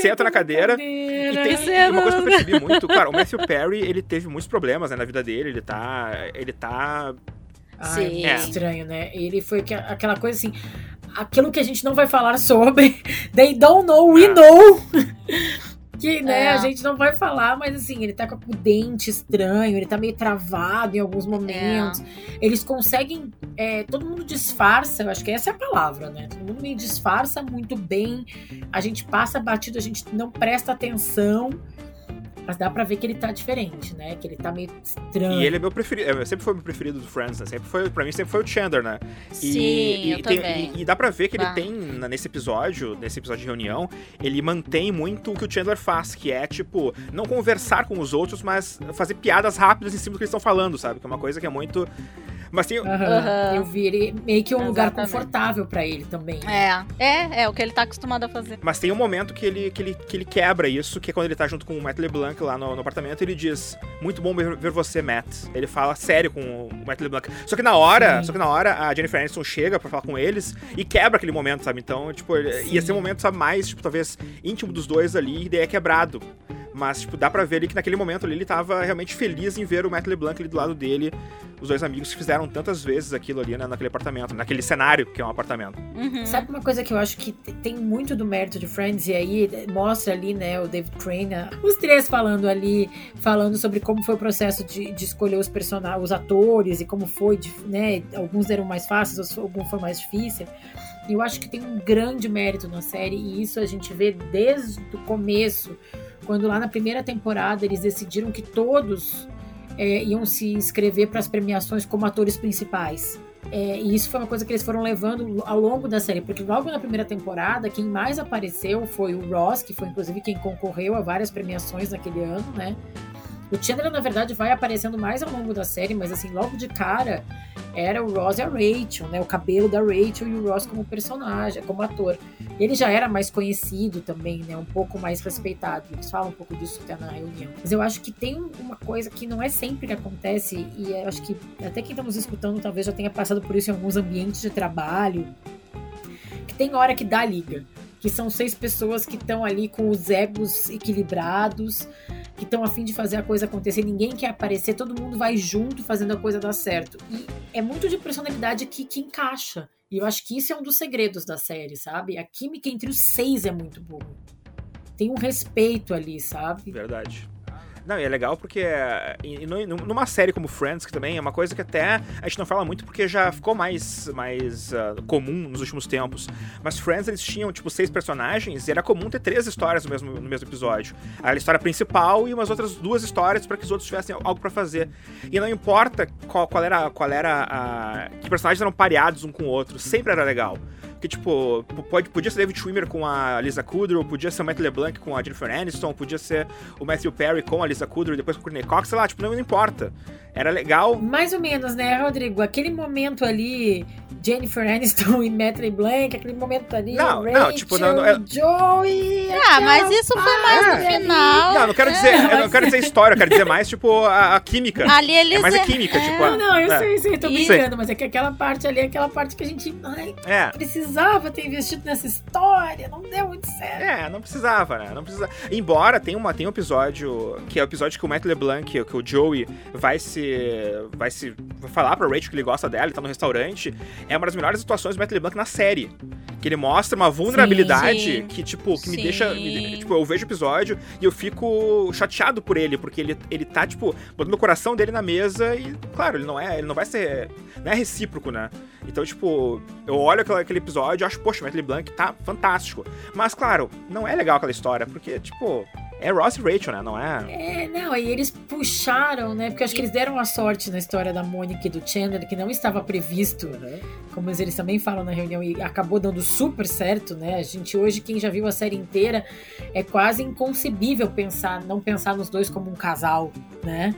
senta na cadeira,
cadeira.
e tem uma coisa que eu percebi muito, cara, o Matthew Perry, ele teve muitos problemas né, na vida dele, ele tá, ele tá...
Ai, é estranho, né? Ele foi aquela coisa assim, aquilo que a gente não vai falar sobre, they don't know, we é. know. Que, né,
É.
a gente não vai falar, mas assim, ele tá com o dente estranho, ele tá meio travado em alguns momentos. Eles conseguem. é, todo mundo disfarça, eu acho que essa é a palavra, né? Todo mundo meio disfarça muito bem. A gente passa batido, a gente não presta atenção. Mas dá pra ver que ele tá diferente, né? Que ele tá meio estranho.
E ele é meu preferido, é, sempre foi meu preferido do Friends, né? Sempre foi, pra mim sempre foi o Chandler, né? E,
Sim,
e,
eu
tem-
também.
e- e dá pra ver que
Bah.
ele tem, nesse episódio, nesse episódio de reunião, ele mantém muito o que o Chandler faz, que é, tipo, não conversar com os outros, mas fazer piadas rápidas em cima do que eles estão falando, sabe? Que é uma coisa que é muito... Mas tem...
Eu vi ele meio que um lugar confortável pra ele também. né?
É, é, é o que ele tá acostumado a fazer.
Mas tem um momento que ele, que, ele, que ele quebra isso, que é quando ele tá junto com o Matt LeBlanc lá no, no apartamento, ele diz, muito bom ver, ver você, Matt. Ele fala sério com o Matt LeBlanc. Só que na hora,
Sim.
só que na hora, a Jennifer Aniston chega pra falar com eles e quebra aquele momento, sabe? Então, tipo, ia ser um momento, sabe, mais, tipo, talvez íntimo dos dois ali, e daí é quebrado. Mas, tipo, dá pra ver ali que naquele momento ali ele tava realmente feliz em ver o Matt LeBlanc ali do lado dele, os dois amigos que fizeram tantas vezes aquilo ali, né, naquele apartamento, naquele cenário que é um apartamento.
Uhum.
Sabe uma coisa que eu acho que te- tem muito do mérito de Friends, e aí mostra ali, né, o David Crane, os três falando ali, falando sobre como foi o processo de, de escolher os personagens, os atores, e como foi, de- né, alguns eram mais fáceis, alguns foram mais difíceis. E eu acho que tem um grande mérito na série, e isso a gente vê desde o começo, quando lá na primeira temporada eles decidiram que todos é, iam se inscrever para as premiações como atores principais. É, e isso foi uma coisa que eles foram levando ao longo da série, porque logo na primeira temporada, quem mais apareceu foi o Ross, que foi inclusive quem concorreu a várias premiações naquele ano, né? O Chandler, na verdade, vai aparecendo mais ao longo da série, mas assim, logo de cara era o Ross e a Rachel, né? O cabelo da Rachel e o Ross como personagem, como ator. Ele já era mais conhecido também, né? Um pouco mais respeitado. Eles falam um pouco disso até na reunião. Mas eu acho que tem uma coisa que não é sempre que acontece, e acho que até quem está nos escutando talvez já tenha passado por isso em alguns ambientes de trabalho, que tem hora que dá liga. Que são seis pessoas que estão ali com os egos equilibrados, que estão a fim de fazer a coisa acontecer, ninguém quer aparecer, todo mundo vai junto fazendo a coisa dar certo. E é muito de personalidade que, que encaixa. E eu acho que isso é um dos segredos da série, sabe? A química entre os seis é muito boa. Tem um respeito ali, sabe?
Verdade. Não, e é legal porque é, e numa série como Friends, que também é uma coisa que até a gente não fala muito porque já ficou mais, mais ah, comum nos últimos tempos. Mas Friends, eles tinham, tipo, seis personagens e era comum ter três histórias no mesmo, no mesmo episódio. A história principal e umas outras duas histórias para que os outros tivessem algo para fazer. E não importa qual, qual era, qual era a... que personagens eram pareados um com o outro, sempre era legal. Porque, tipo, pode, podia ser David Schwimmer com a Lisa Kudrow, podia ser o Matt LeBlanc com a Jennifer Aniston, podia ser o Matthew Perry com a Lisa Kudrow depois com o Courtney Cox, sei lá, tipo, não, não importa. Era legal.
Mais ou menos, né, Rodrigo? Aquele momento ali, Jennifer Aniston e Matt LeBlanc, aquele momento ali,
Não,
Rachel,
não, tipo, não- não- é-
Joey...
Ah, mas isso foi mais no
parte ali.
final.
Não, não quero dizer, eu não quero dizer história, eu quero dizer mais, tipo, a, a química.
Ali eles
É mais a
é-
química,
é.
tipo.
Não, não, eu
é.
sei, sei, tô brincando, mas é que aquela parte ali é aquela parte que a gente ai,
É.
precisava ter investido nessa história, não deu muito certo.
É, não precisava, né? Não precisava. Embora tem, uma, tem um episódio, que é o episódio que o Matt LeBlanc, que o Joey vai se. Vai se. vai falar pra Rachel que ele gosta dela, ele tá no restaurante. É uma das melhores atuações do Matt LeBlanc na série. Que ele mostra uma vulnerabilidade
Sim.
que, tipo, que me
Sim.
deixa. me- tipo, eu vejo o episódio e eu fico chateado por ele, porque ele, ele tá, tipo, botando o coração dele na mesa e, claro, ele não é. Ele não vai ser. Não é recíproco, né? Então, tipo, eu olho aquele, aquele episódio e acho, poxa, o Matt LeBlanc tá fantástico. Mas, claro, não é legal aquela história, porque, tipo, é Ross e Rachel, né? Não é.
É, não, aí eles puxaram, né? Porque acho que eles deram a sorte na história da Mônica e do Chandler, que não estava previsto, como eles também falam na reunião, e acabou dando super certo, né? A gente hoje, quem já viu a série inteira, é quase inconcebível pensar, não pensar nos dois como um casal, né?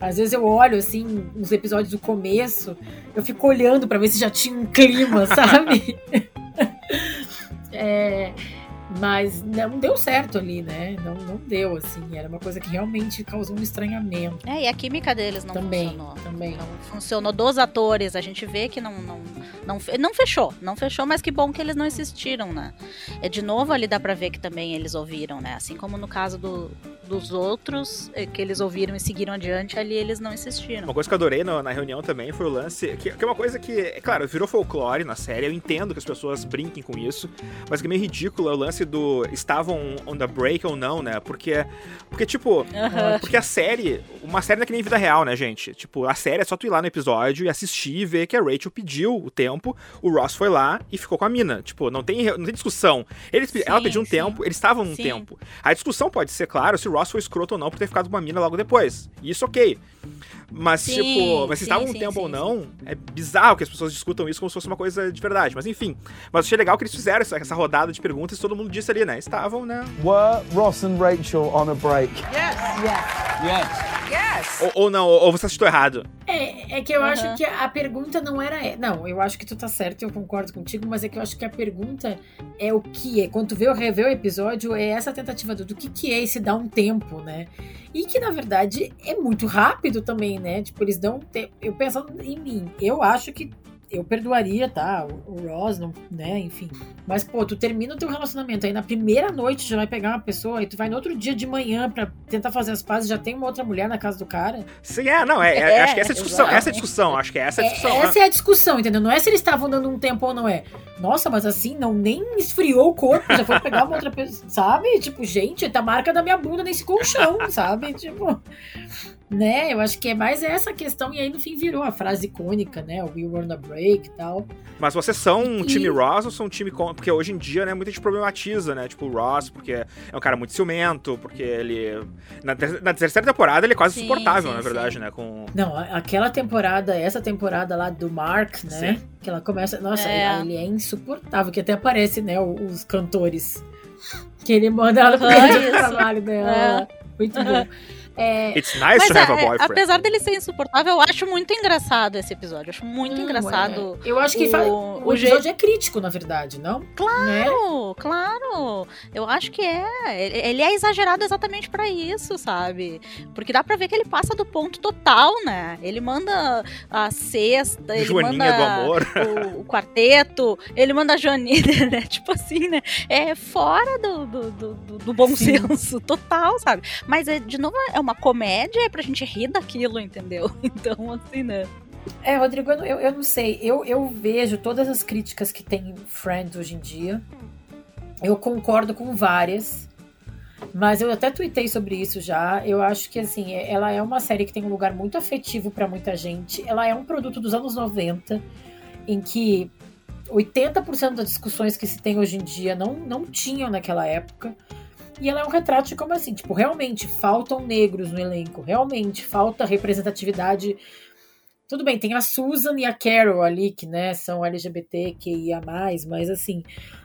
Às vezes eu olho, assim, os episódios do começo, eu fico olhando pra ver se já tinha um clima, sabe? é, mas não deu certo ali, né? Não, não deu, assim. Era uma coisa que realmente causou um estranhamento.
É, e a química deles não
Também,
funcionou.
também.
Não funcionou dos atores. A gente vê que não, não, não, não fechou. Não fechou, mas que bom que eles não insistiram, né? É, de novo, ali dá pra ver que também eles ouviram, né? Assim como no caso do, dos outros, eh, que eles ouviram e seguiram adiante, ali eles não insistiram.
Uma coisa que eu adorei na, na reunião também foi o lance, que, que, é uma coisa que, é claro, virou folclore na série, eu entendo que as pessoas brinquem com isso, mas que é meio ridículo é o lance do estavam on the break ou não, né? Porque, porque tipo,
Aham.
porque a série, uma série não é que nem vida real, né, gente? Tipo, a série é só tu ir lá no episódio e assistir e ver que a Rachel pediu o tempo, o Ross foi lá e ficou com a mina. Tipo, não tem, não tem discussão. Eles, ela pediu um
sim.
tempo, eles estavam
Sim.
tempo. A discussão pode ser, claro, se o Ross foi escroto ou não por ter ficado com uma mina logo depois. Isso ok. Mas,
Sim,
tipo, mas se estava um
sim,
tempo
sim,
ou não, é bizarro que as pessoas discutam isso como se fosse uma coisa de verdade. Mas enfim. Mas achei legal que eles fizeram essa, essa rodada de perguntas e todo mundo disse ali, né? Estavam, né?
Were Ross and Rachel on a break?
Yes.
Ou, ou não, ou, ou você assistiu errado.
É, é que eu
Aham.
acho que a pergunta não era. Não, eu acho que tu tá certo, eu concordo contigo, mas é que eu acho que a pergunta é o que é. Quando tu vê o revê o episódio, é essa tentativa do, do que, que é esse dar um tempo, né? E que na verdade é muito rápido também, né? Tipo, eles dão um tempo. Eu pensando em mim, eu acho que eu perdoaria, tá? O, o Ross, não, né? Enfim. Mas, pô, tu termina o teu relacionamento aí na primeira noite já vai pegar uma pessoa e tu vai no outro dia de manhã pra tentar fazer as pazes, já tem uma outra mulher na casa do cara.
Sim, é, não, é, é,
É,
acho que essa é a discussão, essa é a discussão, acho que essa é a
É,
discussão.
essa é a discussão, entendeu? Não é se eles estavam dando um tempo ou não é. Nossa, mas assim, não nem esfriou o corpo, já foi pegar uma outra pessoa, sabe? Tipo, gente, tá a marca da minha bunda nesse colchão, sabe? Tipo, né? Eu acho que é mais essa questão, e aí no fim virou a frase icônica, né? O We Were on a Break e tal.
Mas vocês são um
E-
time Ross ou são um time com... Porque hoje em dia, né, muita gente problematiza, né? Tipo, o Ross, porque é um cara muito ciumento, porque ele... Na, ter- na terceira temporada ele é quase
Sim,
insuportável,
sim,
na verdade,
sim.
né? Com...
Não, aquela temporada, essa temporada lá do Mark, né?
Sim.
Que ela começa. Nossa,
É.
ele é insuportável, que até aparece, né? Os cantores. Que ele manda ela pro trabalho dela. Muito bom. É,
It's nice
Mas
to have
é,
a
é,
boyfriend.
apesar dele ser insuportável, eu acho muito engraçado esse episódio. Eu acho muito
Não,
engraçado.
é. Eu acho que
o- o
o episódio é crítico, na verdade, não?
Claro,
Né?
claro. Eu acho que é. Ele- é exagerado exatamente pra isso, sabe? Porque dá pra ver que ele passa do ponto total, né? Ele manda a sexta, ele
Joaninha
manda
do amor.
O, o quarteto, ele manda a Joaninha, né? Tipo assim, né? É fora do, do, do, do- do bom
Sim.
senso total, sabe? Mas, é, de novo, é uma comédia é pra gente rir daquilo, entendeu? Então, assim, né?
É, Rodrigo, eu, eu, não sei. Eu, eu vejo todas as críticas que tem em Friends hoje em dia. Eu concordo com várias. Mas eu até tuitei sobre isso já. Eu acho que, assim, é- ela é uma série que tem um lugar muito afetivo pra muita gente. Ela é um produto dos anos 90, em que 80% das discussões que se tem hoje em dia não, não tinham naquela época. E ela é um retrato de como assim, tipo, realmente faltam negros no elenco, realmente falta representatividade. Tudo bem, tem a Susan e a Carol ali, que né, são LGBTQIA, mas assim,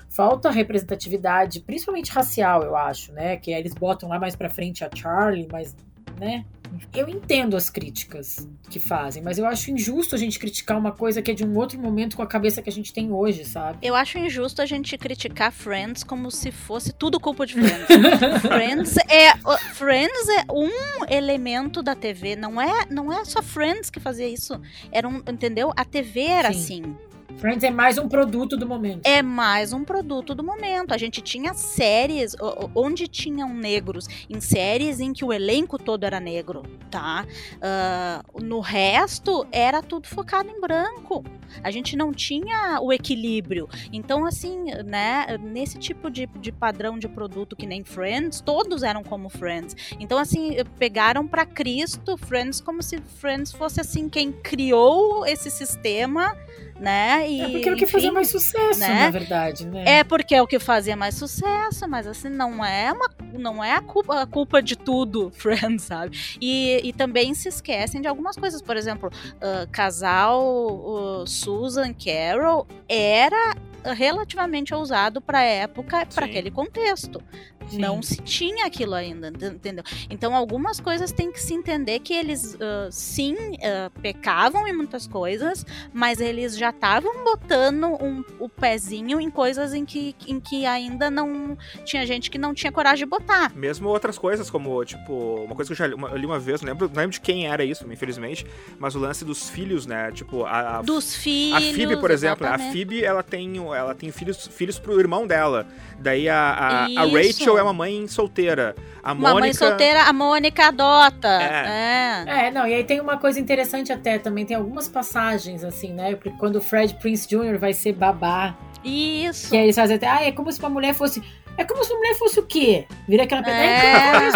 falta representatividade, principalmente racial, eu acho, né? Que eles botam lá mais pra frente a Charlie, mas, né? Eu entendo as críticas que fazem, mas eu acho injusto a gente criticar uma coisa que é de um outro momento com a cabeça que a gente tem hoje, sabe?
Eu acho injusto a gente criticar Friends como se fosse tudo culpa de Friends. Friends é Friends é um elemento da TV, não é não é só Friends que fazia isso. Era um, entendeu? A TV era
Sim.
assim.
Friends é mais um produto do momento.
É mais um produto do momento. A gente tinha séries onde tinham negros, em séries em que o elenco todo era negro, tá? Ah, no resto era tudo focado em branco. A gente não tinha o equilíbrio. Então, assim, né, nesse tipo de, de padrão de produto que nem Friends, todos eram como Friends. Então, assim, pegaram pra Cristo Friends como se Friends fosse, assim, quem criou esse sistema, né? E,
É porque era o que fazia
enfim,
mais sucesso,
né?
na verdade, né?
é porque é o que fazia mais sucesso, mas assim, não é uma não é a culpa, a culpa de tudo, Friends, sabe? E, e também se esquecem de algumas coisas. Por exemplo, ah, casal uh, Susan Carol era relativamente ousado para época, para aquele contexto.
Sim.
Não se tinha aquilo ainda, ent- entendeu? Então, algumas coisas tem que se entender que eles, ah, sim, ah, pecavam em muitas coisas, mas eles já estavam botando um- o pezinho em coisas em que, em que ainda não tinha gente que não tinha coragem de botar.
Mesmo outras coisas, como, tipo, uma coisa que eu já li uma, eu li uma vez, não lembro, não lembro de quem era isso, infelizmente, mas o lance dos filhos, né? Tipo, a, a
Dos filhos.
A Phoebe, por exemplo, a
exatamente.
Phoebe, ela tem, ela tem filhos, filhos pro irmão dela. Daí a, a, a. Rachel, é uma mãe solteira. A
Uma
Mônica...
mãe solteira, a Mônica adota. É.
É, não, e aí tem uma coisa interessante até também, tem algumas passagens, assim, né? Porque quando o Fred Prince Jr. vai ser babá.
Isso.
Que aí eles fazem até, ah, é como se uma mulher fosse. É como se uma mulher fosse o quê? Vira aquela
É.
é.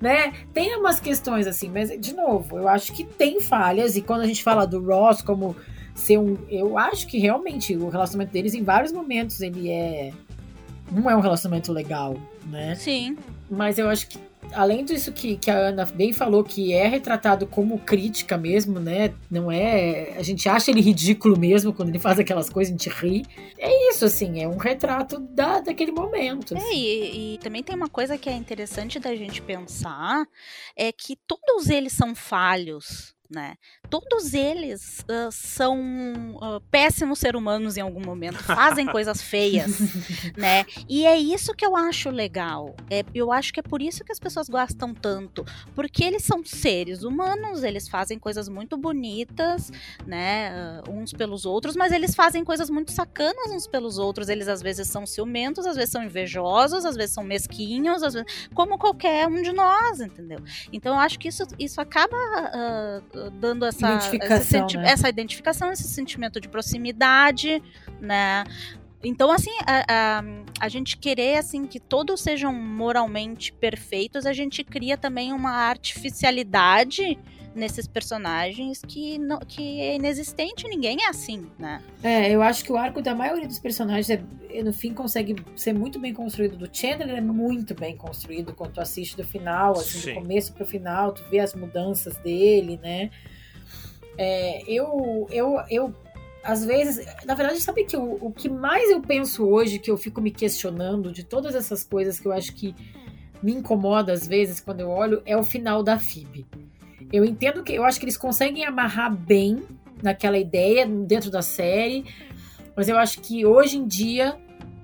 né? Tem umas questões assim, mas de novo, eu acho que tem falhas, e quando a gente fala do Ross como ser um. Eu acho que realmente o relacionamento deles, em vários momentos, ele é. Não é um relacionamento legal, né?
Sim.
Mas eu acho que, além disso que, que a Ana bem falou, que é retratado como crítica mesmo, né? Não é. A gente acha ele ridículo mesmo quando ele faz aquelas coisas, a gente ri. É isso, assim, é um retrato da, daquele momento.
É, e, e também tem uma coisa que é interessante da gente pensar, é que todos eles são falhos, né? Todos eles uh, são uh, péssimos seres humanos em algum momento, fazem coisas feias, né? E é isso que eu acho legal. É, eu acho que é por isso que as pessoas gostam tanto, porque eles são seres humanos, eles fazem coisas muito bonitas, né? Uh, uns pelos outros, mas eles fazem coisas muito sacanas uns pelos outros. Eles às vezes são ciumentos, às vezes são invejosos, às vezes são mesquinhos, às vezes, como qualquer um de nós, entendeu? Então eu acho que isso, isso acaba dando essa
identificação,
esse
né?
essa identificação, esse sentimento de proximidade, né? Então, assim, a, a, a, gente querer assim que todos sejam moralmente perfeitos, a gente cria também uma artificialidade nesses personagens que, não, que é inexistente, ninguém é assim, né?
É, eu acho que o arco da maioria dos personagens, é, no fim, consegue ser muito bem construído. Do Chandler é muito bem construído quando tu assiste do final, assim,
Sim.
do começo pro final, tu vê as mudanças dele, né? É, eu, eu, eu, às vezes, na verdade, sabe que o, o que mais eu penso hoje, que eu fico me questionando de todas essas coisas que eu acho que me incomoda às vezes quando eu olho, é o final da Phoebe. Eu entendo que eu acho que eles conseguem amarrar bem naquela ideia dentro da série, mas eu acho que hoje em dia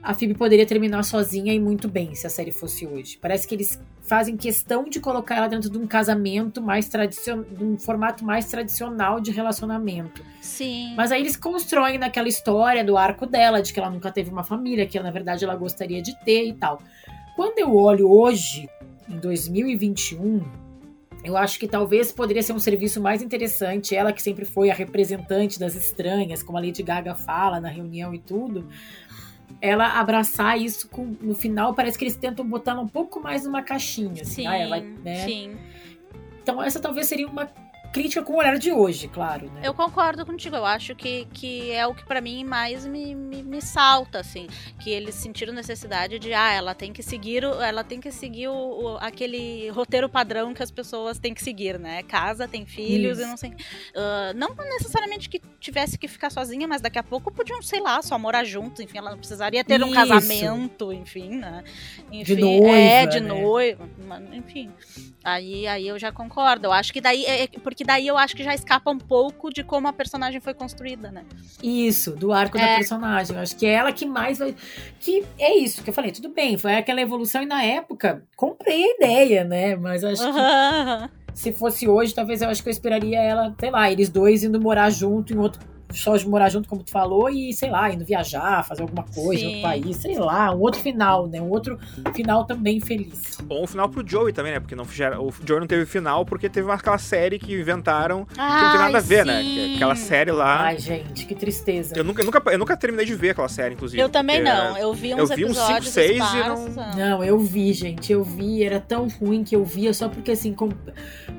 a Phoebe poderia terminar sozinha e muito bem se a série fosse hoje. Parece que eles fazem questão de colocar ela dentro de um casamento mais tradicional, de um formato mais tradicional de relacionamento.
Sim.
Mas aí eles constroem naquela história do arco dela, de que ela nunca teve uma família, que na verdade ela gostaria de ter e tal. Quando eu olho hoje, em 2021, eu acho que talvez poderia ser um serviço mais interessante. Ela que sempre foi a representante das estranhas, como a Lady Gaga fala na reunião e tudo ela abraçar isso com, no final parece que eles tentam botar um pouco mais numa caixinha assim,
sim,
ah, ela, né?
sim.
então essa talvez seria uma crítica com o olhar de hoje, claro, né?
Eu concordo contigo, eu acho que, que é o que para mim mais me, me, me, salta, assim, que eles sentiram necessidade de, ah, ela tem que seguir, o, ela tem que seguir o, o, aquele roteiro padrão que as pessoas têm que seguir, né? Casa, tem filhos Isso. e não sei. Uh, não necessariamente que tivesse que ficar sozinha, mas daqui a pouco podiam, sei lá, só morar juntos, enfim, ela não precisaria ter Isso. um casamento, enfim, né? Enfim,
de noiva,
é, de
né?
noiva, enfim. Aí, aí eu já concordo. Eu acho que daí. É, porque daí eu acho que já escapa um pouco de como a personagem foi construída, né?
Isso, do arco é. da personagem. Eu acho que é ela que mais vai. Que é isso que eu falei, tudo bem, foi aquela evolução e na época comprei a ideia, né? Mas acho
uhum.
que. Se fosse hoje, talvez eu acho que eu esperaria ela, sei lá, eles dois indo morar junto em outro só de morar junto, como tu falou, e sei lá, indo viajar, fazer alguma coisa
Sim.
em outro país, sei lá, um outro final, né? Um outro final também feliz.
Ou um final pro Joey também, né? Porque não, o Joey não teve final porque teve aquela série que inventaram que
Ai,
não tem nada a ver,
sim.
né? Aquela série lá.
Ai, gente, que tristeza.
Eu nunca, eu nunca, eu nunca terminei de ver aquela série, inclusive.
Eu também não. Eu vi uns
eu vi
episódios
uns 5, 6
esparsos,
e não.
Não, eu vi, gente, eu vi, era tão ruim que eu via só porque assim,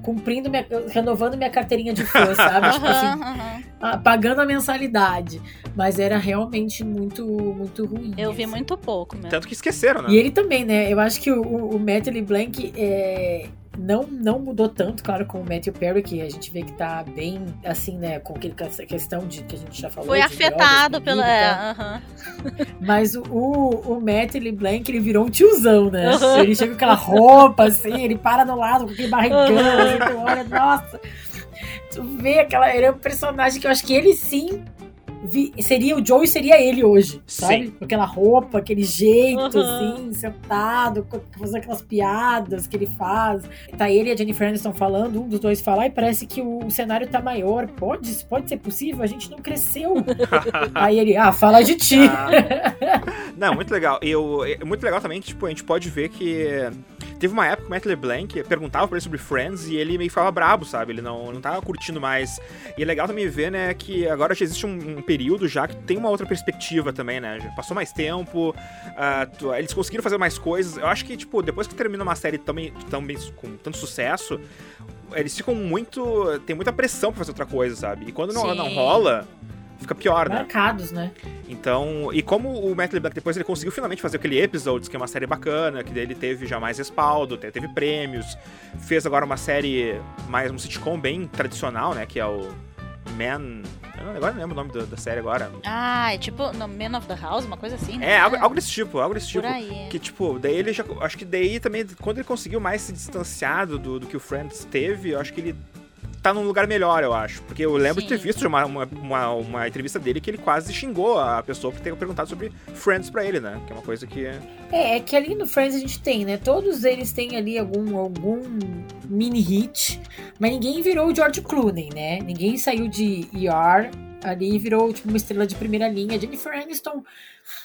cumprindo minha, renovando minha carteirinha de fã, sabe? tipo assim, pagando a mensalidade. Mas era realmente muito, muito ruim.
Eu vi
assim.
muito pouco mesmo.
Tanto que esqueceram, né?
E ele também, né? Eu acho que o, o Matt LeBlanc é, não, não mudou tanto, claro, com o Matthew Perry, que a gente vê que tá bem, assim, né? Com essa questão de que a gente já falou.
Foi afetado pela. É, uh
-huh. Mas o, o Matt LeBlanc, ele virou um tiozão, né? Uh -huh. Ele chega com aquela roupa, assim, ele para do lado com aquele barrigão, uh -huh. assim, tu olha, nossa. Tu vê aquela. Ele é um personagem que eu acho que ele sim Vi, seria o Joey seria ele hoje, sabe?
Sim.
Com aquela roupa, aquele jeito,
Uhum.
assim, sentado, fazendo aquelas piadas que ele faz. Tá ele e a Jennifer Aniston falando, um dos dois falar, e parece que o, cenário tá maior. Pode, pode ser possível? A gente não cresceu. Aí ele, ah, fala de ti.
Não, muito legal. E eu, é muito legal também que, tipo, a gente pode ver que teve uma época que o Matt LeBlanc perguntava pra ele sobre Friends e ele meio que ficava brabo, sabe? Ele não, não tava curtindo mais. E é legal também ver, né, que agora já existe um período já que tem uma outra perspectiva também, né? Já passou mais tempo, uh, eles conseguiram fazer mais coisas. Eu acho que, tipo, depois que termina uma série também, também com tanto sucesso, eles ficam muito. tem muita pressão pra fazer outra coisa, sabe? E quando não, não rola fica pior,
né? Marcados, né?
Então, e como o Matt LeBlanc depois ele conseguiu finalmente fazer aquele Episodes, que é uma série bacana, que ele teve já mais respaldo, teve prêmios, fez agora uma série mais um sitcom bem tradicional, né, que é o Man eu agora não lembro o nome da, da, série agora.
Ah, é tipo no Man of the House, uma coisa assim,
né? É, algo, algo desse tipo, algo desse tipo. Que, tipo, daí ele já. Acho que daí também, quando ele conseguiu mais se distanciar do, do que o Friends teve, eu acho que ele tá num lugar melhor, eu acho. Porque eu lembro Sim. de ter visto uma, uma, uma, entrevista dele que ele quase xingou a pessoa por ter perguntado sobre Friends pra ele, né? Que é uma coisa que.
É, é que ali no Friends a gente tem, né? Todos eles têm ali algum, algum mini hit, mas ninguém virou o George Clooney, né? Ninguém saiu de ER ali e virou tipo, uma estrela de primeira linha. Jennifer Aniston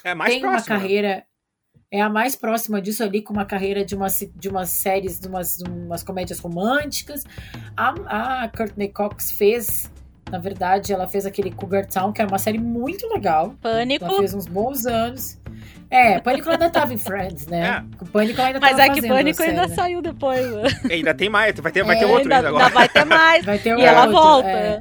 é mais
tem
próxima.
uma carreira é a mais próxima disso ali, com uma carreira de, uma, de umas séries, de umas, de umas comédias românticas. A, a Courtney Cox fez, na verdade, ela fez aquele Cougar Town, que era uma série muito legal.
Pânico.
Ela fez uns bons anos. É, Pânico ainda tava em Friends, né? É. Pânico ainda
Mas
tava
é que Pânico ainda saiu depois. Né?
Ainda tem mais, vai ter, vai ter é, outro
ainda,
ainda agora.
Ainda vai ter mais.
Vai ter
e
outro,
ela volta.
É,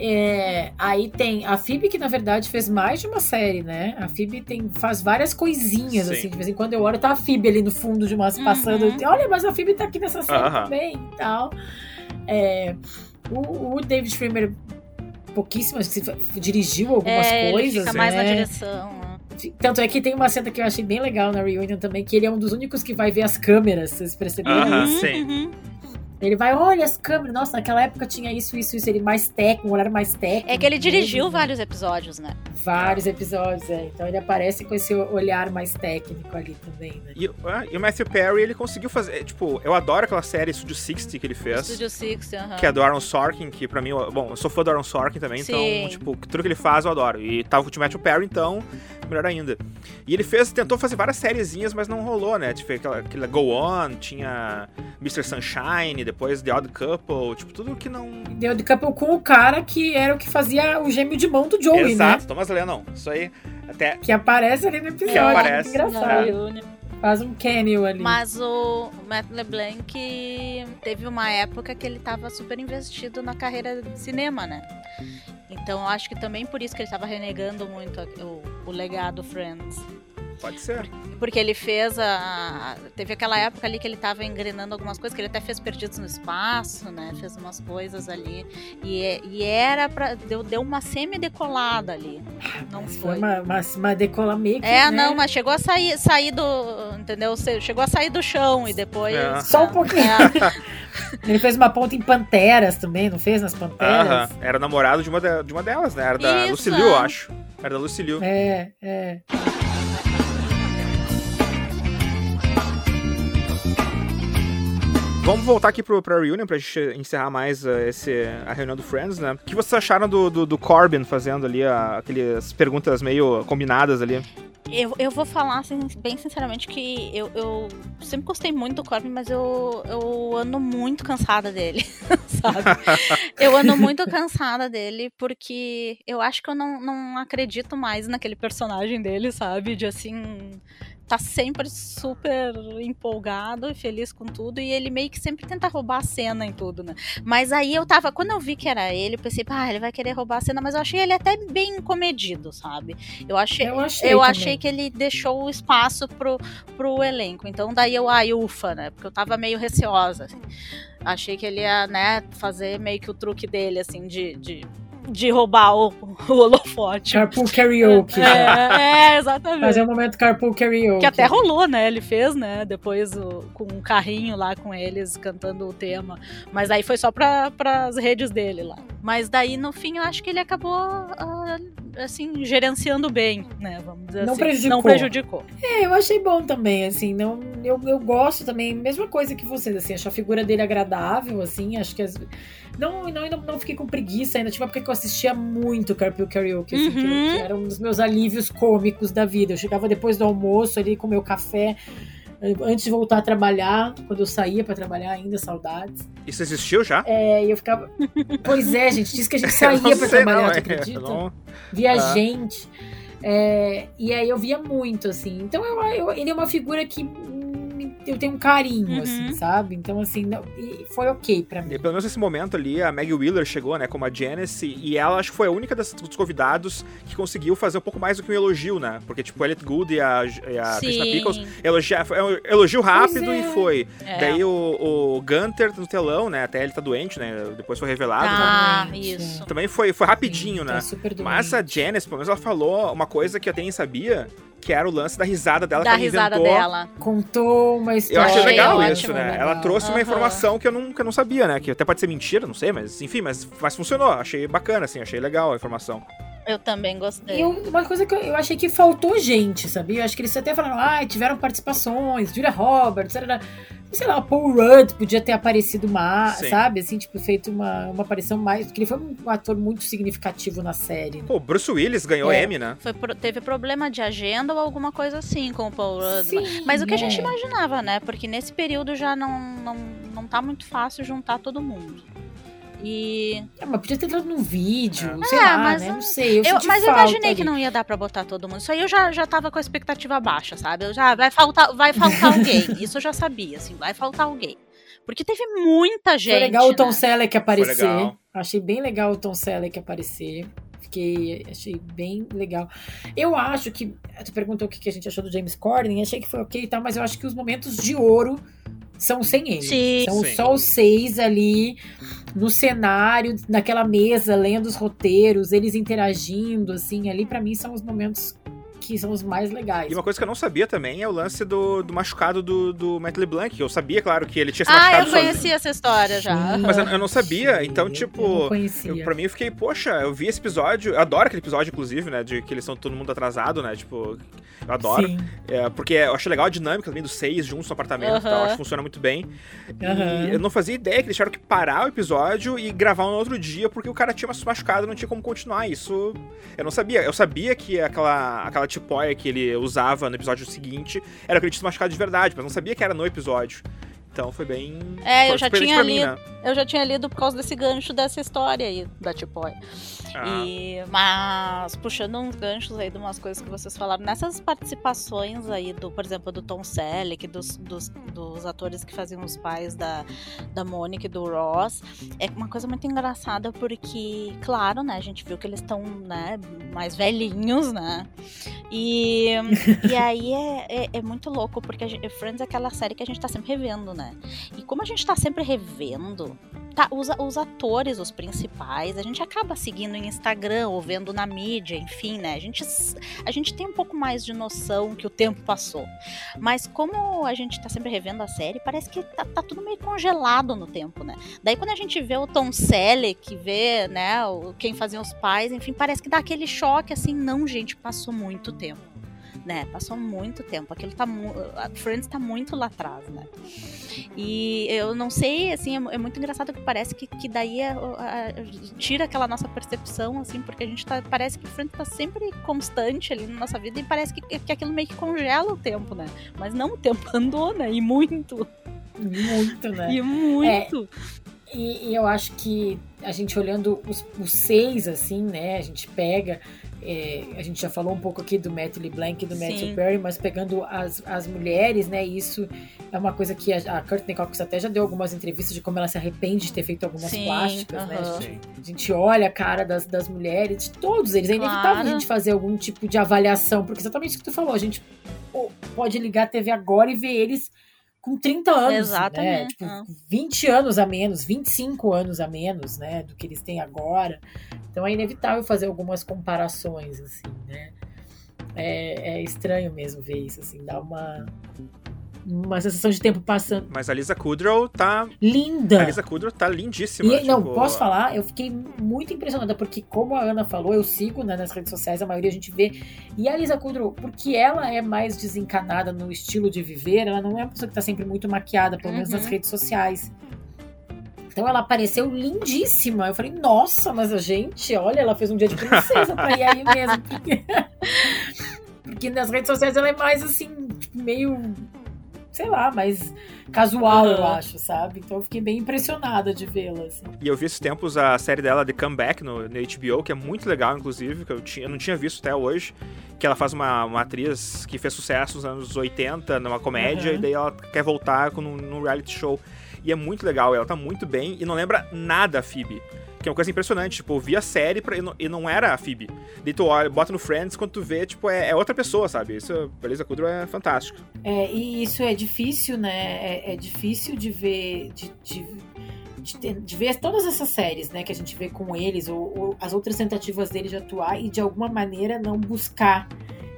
é. É, aí tem a Phoebe, que na verdade fez mais de uma série, né? A Phoebe tem, faz várias coisinhas, Sim. assim, de vez em quando eu olho, tá a Phoebe ali no fundo de umas passando. Uhum. Olha, mas a Phoebe tá aqui nessa série também e tal. É, o, o, David Schwimmer, pouquíssimas, dirigiu algumas
é,
coisas.
Ele fica mais na direção. Né?
Tanto é que tem uma cena que eu achei bem legal na Reunion também, que ele é um dos únicos que vai ver as câmeras, vocês perceberam
uh -huh,
isso?
Sim.
Ele vai, olha as câmeras. Nossa, naquela época tinha isso, isso, isso. Ele mais técnico, um horário mais técnico.
É que ele dirigiu mesmo. vários episódios, né?
Vários episódios, é. Então ele aparece com esse olhar mais técnico ali também, né?
E, ah, e o Matthew Perry, ele conseguiu fazer. Tipo, eu adoro aquela série Studio 60 que ele fez.
Studio 60, aham. Uh -huh.
Que é do Aaron Sorkin, que pra mim, bom, eu sou fã do Aaron Sorkin também, então, Sim. então, tipo, tudo que ele faz eu adoro. E tava com o Matthew Perry, então, melhor ainda. E ele fez, tentou fazer várias sériezinhas, mas não rolou, né? Tipo, aquela, aquela Go On, tinha Mr. Sunshine, depois The Odd Couple, tipo, tudo que não.
The Odd Couple com o cara que era o que fazia o gêmeo de mão do Joey,
Exato,
né?
Thomas Lennon. Isso aí. Até...
Que aparece ali no episódio. Que aparece. Engraçado. Faz um cameo ali.
Mas o Matt LeBlanc teve uma época que ele tava super investido na carreira de cinema, né? Então eu acho que também por isso que ele tava renegando muito o, o legado Friends.
Pode ser.
Porque ele fez a. Teve aquela época ali que ele tava engrenando algumas coisas, que ele até fez Perdidos no Espaço, né? Fez umas coisas ali. E, e era pra. Deu, deu uma semi-decolada ali. Não
mas
foi.
Uma, uma, uma decola meio que,
É,
né?
não, mas chegou a sair, sair do. Entendeu? Chegou a sair do chão e depois. É.
Só um pouquinho. É. ele fez uma ponta em Panteras também, não fez nas Panteras?
Uh -huh. Era namorado de uma, de, de uma delas, né? Era da Lucy Liu, eu acho. Era da Lucy Liu.
É, é.
Vamos voltar aqui pro, pra reunion pra gente encerrar mais uh, esse, a reunião do Friends, né? O que vocês acharam do, do, do Corbin fazendo ali a, aquelas perguntas meio combinadas ali?
Eu, eu vou falar assim, bem sinceramente que eu, eu sempre gostei muito do Corbin, mas eu, eu ando muito cansada dele, sabe? eu ando muito cansada dele porque eu acho que eu não, não acredito mais naquele personagem dele, sabe? De assim tá sempre super empolgado e feliz com tudo, e ele meio que sempre tenta roubar a cena em tudo, né? Mas aí eu tava, quando eu vi que era ele, eu pensei, ah, ele vai querer roubar a cena, mas eu achei ele até bem comedido, sabe? Eu achei,
eu achei,
eu achei que ele deixou o espaço pro, pro elenco, então daí eu, ai, ufa, né? Porque eu tava meio receosa, assim. Achei que ele ia, né, fazer meio que o truque dele, assim, de, de de roubar o, o holofote.
Carpool Karaoke.
É, é, exatamente.
Mas é o momento Carpool Karaoke.
Que até rolou, né? Ele fez, né? Depois o, com um carrinho lá com eles cantando o tema. Mas aí foi só para as redes dele lá. Mas daí no fim eu acho que ele acabou uh, assim, gerenciando bem, né? Vamos dizer
Não
assim.
prejudicou.
Não prejudicou.
É, eu achei bom também, assim, não, eu, eu gosto também, mesma coisa que vocês, assim, acho a figura dele agradável, assim, acho que as, não, não, não, não fiquei com preguiça ainda, tipo, porque eu assistia muito Carpool Karaoke, assim, que,
Uhum.
que era um dos meus alívios cômicos da vida, eu chegava depois do almoço ali com meu café, eh, antes de voltar a trabalhar, quando eu saía pra trabalhar ainda, saudades,
Isso existiu já?
é, e eu ficava, pois é, gente, disse que a gente
Eu
saía
sei,
trabalhar,
não,
tu
é,
acredita?
não-
via
Ah.
gente. É, e aí eu via muito, assim. Então eu, eu- ele é uma figura que eu tenho um carinho,
Uhum.
assim, sabe? Então, assim, não- e foi ok pra mim.
E pelo menos nesse momento ali, a Maggie Wheeler chegou, né, como a Janice, e ela acho que foi a única das, dos convidados que conseguiu fazer um pouco mais do que um elogio, né? Porque, tipo, Elliot Good e a, e a
Sim.
Christina Pickles elogia, foi um elogio rápido
é.
e foi.
É.
Daí o, o Gunter no telão, né? Até ele tá doente, né? Depois foi revelado. né?
Ah,
Gente.
isso.
Também foi, foi rapidinho,
Tá
né?
super doente.
Mas a Janice, pelo menos ela falou uma coisa que eu até nem sabia, que era o lance da risada dela
Da
que ela
risada
inventou.
dela.
Contou uma
Eu
história.
achei
Achei
legal
ótimo,
isso, né?
legal.
Ela trouxe uma
Aham.
informação que eu, não, que eu não sabia, né? Que até pode ser mentira, não sei, mas enfim, mas, mas funcionou. Achei bacana, assim, achei legal a informação.
Eu também gostei.
E uma coisa que eu, eu achei que faltou gente, sabia? Eu acho que eles até falaram, ah, tiveram participações, Julia Roberts, era, sei lá, Paul Rudd podia ter aparecido mais,
Sim.
sabe? Assim, tipo, feito uma, uma aparição mais. Porque ele foi um ator muito significativo na série. né?
Pô, Bruce Willis ganhou
É.
M, né?
Foi pro- teve problema de agenda ou alguma coisa assim com o Paul Rudd.
Sim,
Mas o que a
é.
gente imaginava, né? Porque nesse período já não, não, não tá muito fácil juntar todo mundo. E.
É, mas podia ter entrado num vídeo,
É.
sei
É,
lá,
mas
né?
não-
sei. Eu,
Eu,
senti
mas eu imaginei que
ali.
não ia dar pra botar todo mundo. Isso aí eu já, já tava com a expectativa baixa, sabe? Eu já vai faltar, vai faltar alguém. Isso eu já sabia, assim, vai faltar alguém. Porque teve muita gente.
Foi legal o Tom
né?
Selleck aparecer. Achei bem legal o Tom Selleck aparecer. Fiquei, achei bem legal. Eu acho que. Tu perguntou o que que a gente achou do James Corden, achei que foi ok e tal, mas eu acho que os momentos de ouro são sem ele.
Sim.
São
Sim.
só os seis ali no cenário, naquela mesa, lendo os roteiros, eles interagindo, assim, ali pra mim são os momentos que são os mais legais.
E uma coisa que eu não sabia também é o lance do, do machucado do, do Matt LeBlanc. Eu sabia, claro, que ele tinha se
Ah,
machucado
eu
sozinho.
conheci essa história já.
Sim.
Mas eu, eu não sabia, então,
Eu
tipo,
não conhecia.
eu, pra mim eu fiquei, poxa, eu vi esse episódio, eu adoro aquele episódio, inclusive, né, de que eles são todo mundo atrasado, né, tipo, eu adoro, é, porque eu acho legal a dinâmica também dos seis juntos no apartamento e tal, acho que funciona muito bem, e eu não fazia ideia que eles tiveram que parar o episódio e gravar um outro dia, porque o cara tinha se machucado e não tinha como continuar, isso eu não sabia, eu sabia que aquela, aquela tipóia que ele usava no episódio seguinte era que ele tinha se machucado de verdade, mas não sabia que era no episódio. Então foi bem.
É,
foi
eu já tinha
pra mim,
lido.
né?
Eu já tinha lido por causa desse gancho dessa história aí da Tipoy.
Ah.
E, mas puxando uns ganchos aí de umas coisas que vocês falaram, nessas participações aí do, por exemplo, do Tom Selleck, dos, dos, dos atores que faziam os pais da, da Mônica e do Ross, é uma coisa muito engraçada porque, claro, né, a gente viu que eles estão, né, mais velhinhos, né? E, e aí é, é, é muito louco, porque gente, Friends é aquela série que a gente tá sempre revendo, né? E como a gente tá sempre revendo, tá, os, os atores, os principais, a gente acaba seguindo em Instagram ou vendo na mídia, enfim, né? A gente, a gente tem um pouco mais de noção que o tempo passou. Mas como a gente tá sempre revendo a série, parece que tá, tá tudo meio congelado no tempo, né? Daí quando a gente vê o Tom Selleck, vê, né, quem fazia os pais, enfim, parece que dá aquele choque assim, não, gente, passou muito tempo. Né, passou muito tempo. Aquilo tá. a Friends tá muito lá atrás, né? E eu não sei, assim, é, é muito engraçado que parece que, que daí é, o- a- a- tira aquela nossa percepção, assim, porque a gente tá. Parece que Friends tá sempre constante ali na nossa vida e parece que, que aquilo meio que congela o tempo, né? Mas não, o tempo andou, né? E muito.
Muito, né?
E muito.
E, e eu acho que a gente olhando os, os seis, assim, né? A gente pega. É, a gente já falou um pouco aqui do Matt LeBlanc e do
Sim.
Matthew Perry, mas pegando as, as mulheres, né? Isso é uma coisa que a, a Courtney Cox até já deu algumas entrevistas de como ela se arrepende de ter feito algumas
Sim,
plásticas, né?
aham.
A gente, a gente olha a cara das, das mulheres, de todos eles. É inevitável
Claro.
a gente fazer algum tipo de avaliação, porque exatamente o que tu falou, a gente pô, pode ligar a TV agora e ver eles com 30 anos. Né?
Exatamente,
Tipo,
ah.
20 anos a menos, 25 anos a menos, né? Do que eles têm agora. Então é inevitável fazer algumas comparações, assim, né? É, é estranho mesmo ver isso, assim, dá uma. Uma sensação de tempo passando.
Mas a Lisa Kudrow tá.
Linda!
A Lisa Kudrow tá lindíssima.
E, não,
tipo,
posso falar? Eu fiquei muito impressionada, porque, como a Ana falou, eu sigo né, nas redes sociais, a maioria a gente vê. E a Lisa Kudrow, porque ela é mais desencanada no estilo de viver, ela não é uma pessoa que tá sempre muito maquiada, pelo menos nas
Uhum.
redes sociais. Então ela apareceu lindíssima. Eu falei, nossa, mas a gente, olha, ela fez um dia de princesa pra ir aí mesmo. Porque, porque nas redes sociais ela é mais assim, tipo, meio, sei lá, mais casual, eu
Aham.
acho, sabe? Então eu fiquei bem impressionada de vê-la. Assim.
E eu vi esses tempos a série dela The Comeback no, no HBO, que é muito legal, inclusive, que eu, tinha, eu não tinha visto até hoje. Que ela faz uma, uma atriz que fez sucesso nos anos 80 numa comédia,
Uhum.
e daí ela quer voltar com, num reality show. E é muito legal, ela tá muito bem e não lembra nada a Phoebe. Que é uma coisa impressionante, tipo, eu vi a série pra, e, não, e não era a Phoebe. Daí tu olha, bota no Friends, quando tu vê, tipo, é, é outra pessoa, sabe? Isso, a Lisa Kudrow é fantástico.
É, e isso é difícil, né? É, é difícil de ver. De, de, de, ter- de ver todas essas séries, né? Que a gente vê com eles, ou, ou as outras tentativas dele de atuar e de alguma maneira não buscar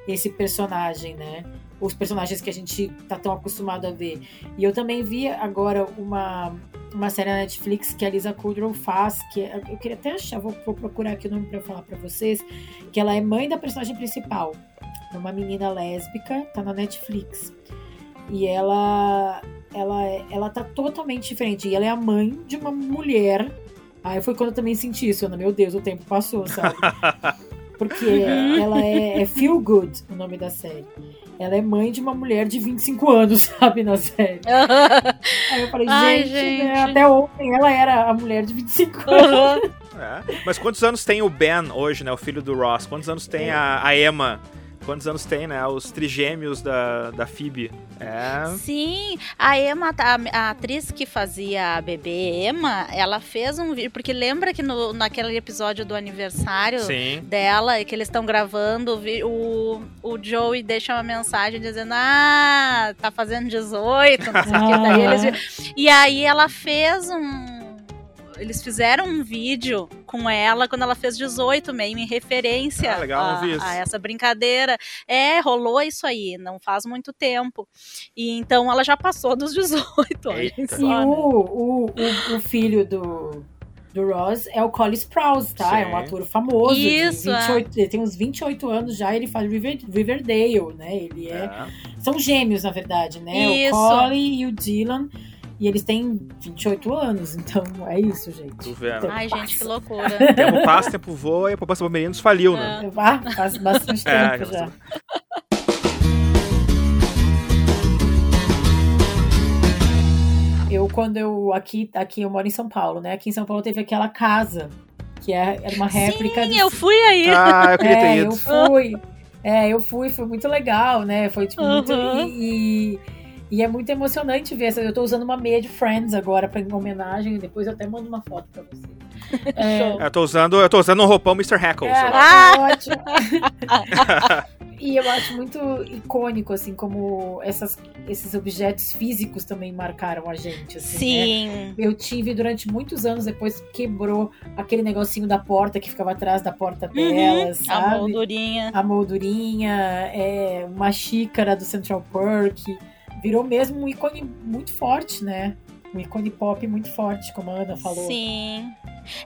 esse personagem, né? Os personagens que a gente tá tão acostumado a ver. E eu também vi agora uma, uma série na Netflix que a Lisa Kudrow faz, que é- eu queria até achar, vou, vou procurar aqui o nome pra falar pra vocês, que ela é mãe da personagem principal. É uma menina lésbica, tá na Netflix. E ela ela ela tá totalmente diferente. E ela é a mãe de uma mulher. Aí foi quando eu também senti isso, Ana. Meu Deus, o tempo passou, sabe? Porque ela é, é Feel Good, o nome da série. Ela é mãe de uma mulher de 25 anos, sabe, na série. Aí eu falei,
Ai,
gente, né, até ontem ela era a mulher de 25
Uhum.
anos.
É. Mas quantos anos tem o Ben hoje, né? O filho do Ross? Quantos anos tem a, a Emma? Quantos anos tem, né? Os trigêmeos da, da Phoebe? É.
Sim, a Emma, a, a atriz que fazia a bebê Emma, ela fez um vídeo, porque lembra que no, naquele episódio do aniversário
Sim.
dela, que eles estão gravando, o o, Joey deixa uma mensagem dizendo, ah, tá fazendo 18, não sei o que, daí
Ah.
eles... E aí ela fez um... Eles fizeram um vídeo com ela quando ela fez 18, meio em referência
Ah, legal,
a, a essa brincadeira. É, rolou isso aí, não faz muito tempo. E então ela já passou dos 18, olha só,
E
né?
o, o, o, filho do, do Ross é o Colin Sprouse, tá? É um
Sim.
ator famoso.
Isso, é.
28, Ele tem uns 28 anos já, ele faz River, Riverdale, né? Ele é,
É.
São gêmeos, na verdade, né?
Isso.
O Colin e o Dylan. E eles têm 28 anos, então é isso, gente. Então,
Ai, gente, que loucura.
Tempo passa, tempo voa e a poupança Palmeirense faliu, né?
Ah, faz bastante
É,
tempo
já
já. Eu, quando eu. Aqui, aqui eu moro em São Paulo, né? Aqui em São Paulo teve aquela casa, que é, era uma réplica
Sim,
do
eu fui aí.
Ah, eu queria ter
é,
ido.
eu fui. É, eu fui, foi muito legal, né? Foi tipo muito.
Uhum.
E, e, e é muito emocionante ver. essa- Eu tô usando uma meia de Friends agora pra em homenagem. Depois eu até mando uma foto pra você. É,
Eu tô usando, eu tô usando um roupão Mr. Hackles.
é, é ótimo. e eu acho muito icônico, assim, como essas, esses objetos físicos também marcaram a gente. Assim, né?
Sim.
Eu tive durante muitos anos, depois quebrou aquele negocinho da porta que ficava atrás da porta dela,
Uhum, a moldurinha.
A moldurinha, é, uma xícara do Central Perk. Virou mesmo um ícone muito forte, né? Um ícone pop muito forte, como a Ana falou.
Sim.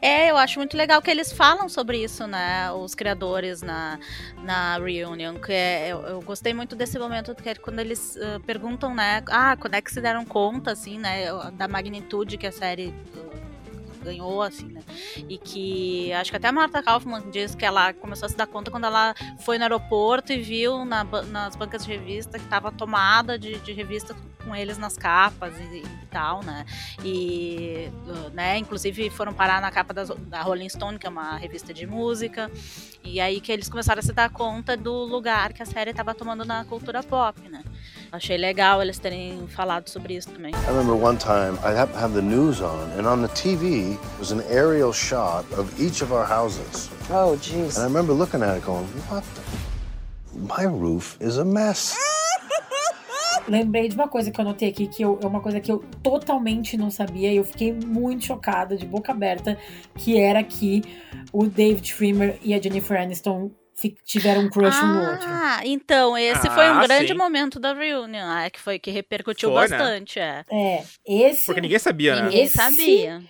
É, eu acho muito legal que eles falam sobre isso, né? Os criadores na, na Reunion. Que é, eu, eu gostei muito desse momento que é quando eles ah, perguntam, né? Ah, quando é que se deram conta, assim, né? Da magnitude que a série ganhou, assim, né? E que acho que até a Marta Kaufman diz que ela começou a se dar conta quando ela foi no aeroporto e viu na nas bancas de revista que estava tomada de, de revista com eles nas capas e, e tal, né? E, né, inclusive foram parar na capa das- da Rolling Stone, que é uma revista de música. E aí que eles começaram a se dar conta do lugar que a série estava tomando na cultura pop, né? Achei legal eles terem falado sobre isso também.
I remember one time I happened to have the news on, and on the TV was an aerial shot of each of our houses.
Oh, jeez.
And I remember looking at it going, what the? My roof is a mess.
Lembrei de uma coisa que eu notei aqui, que eu- é uma coisa que eu totalmente não sabia, e eu fiquei muito chocada, de boca aberta, que era que o David Schwimmer e a Jennifer Aniston tiveram um crush
ah,
um no outro.
Ah, então, esse foi um
Ah,
grande
sim.
momento da reunion, ah, que foi que repercutiu
Foi, né?
bastante, é.
É, esse.
Porque ninguém sabia, né?
Ninguém
Esse-
sabia.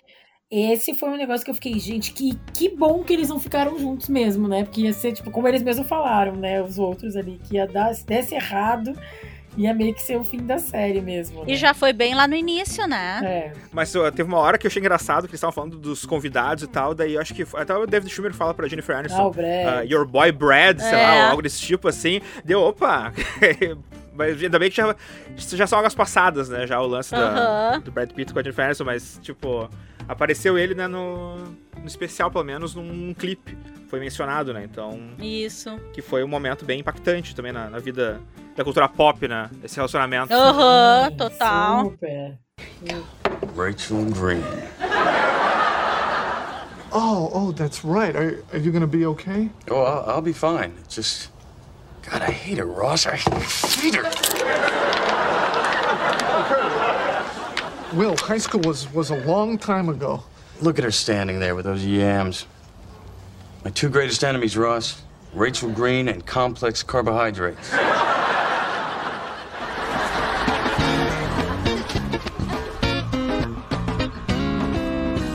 Esse foi um negócio que eu fiquei, gente, que, que bom que eles não ficaram juntos mesmo, né? Porque ia ser, tipo, como eles mesmos falaram, né? Os outros ali, que ia dar, se desse errado, ia meio que ser o fim da série mesmo. né?
E já foi bem lá no início, né?
É.
Mas teve uma hora que eu achei engraçado que eles estavam falando dos convidados e tal, daí eu acho que. Até o David Schumer fala pra Jennifer Aniston.
Ah, o Brad.
ah, Your boy Brad, sei
É.
lá, algo desse tipo assim. Deu, opa! Mas ainda bem que já, já são águas passadas, né? Já o lance da- do Brad Pitt com a Jennifer Aniston, mas, tipo, apareceu ele, né, no, no especial, pelo menos, num clipe. Foi mencionado, né? Então,
Isso.
que foi um momento bem impactante também na, na vida da cultura pop, né? Esse relacionamento.
Aham, total.
Super.
Rachel Green.
Oh, oh, that's right. Are, are you gonna be okay?
Oh, I'll, I'll be fine. Just. God, I hate her, Ross. I hate her.
Will, high school was, was a long time ago.
Look at her standing there with those yams. My two greatest enemies, Ross Rachel Green and complex carbohydrates.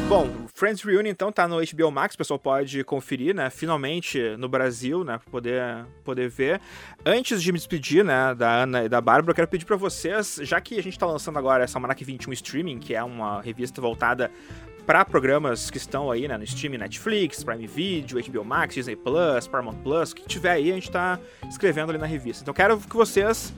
Bom, Friends Reunion então tá no HBO Max, o pessoal pode conferir, né? Finalmente no Brasil, né? Pra poder, poder ver. Antes de me despedir, né, da Ana e da Bárbara, eu quero pedir pra vocês, já que a gente tá lançando agora essa Almanac 21 Streaming, que é uma revista voltada para programas que estão aí, né, no streaming Netflix, Prime Video, HBO Max, Disney Plus, Paramount Plus, o que tiver aí, a gente tá escrevendo ali na revista. Então quero que vocês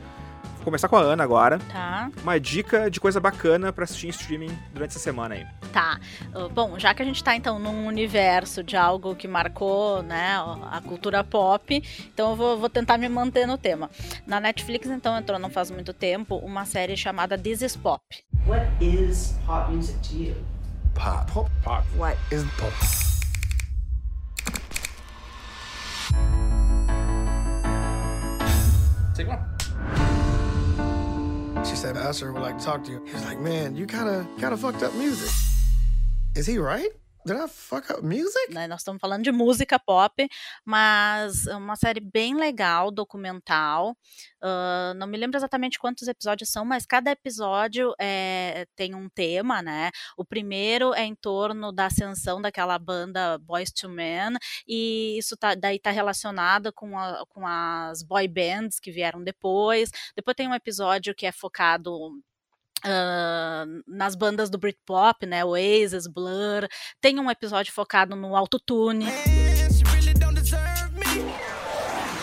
Vou começar com a Ana agora.
Tá.
Uma dica de coisa bacana pra assistir em streaming durante essa semana aí.
Tá. Uh, Bom, já que a gente tá então num universo de algo que marcou, né, a cultura pop, então eu vou, vou tentar me manter no tema. Na Netflix, então, entrou não faz muito tempo uma série chamada This is Pop.
What is pop music to you?
Pop. Pop. Pop.
What
Is pop.
Take one.
She said, Usher would like to talk to you. He was like, man, you kind of kind of fucked up music. Is he right? Music?
né? Nós estamos falando de música pop, mas uma série bem legal, documental. Ah, não me lembro exatamente quantos episódios são, mas cada episódio é, tem um tema, né? O primeiro é em torno da ascensão daquela banda Boys to Men, e isso tá, daí tá relacionado com, a- com as boy bands que vieram depois. Depois tem um episódio que é focado ah, nas bandas do Britpop, né? Oasis, Blur. Tem um episódio focado no autotune.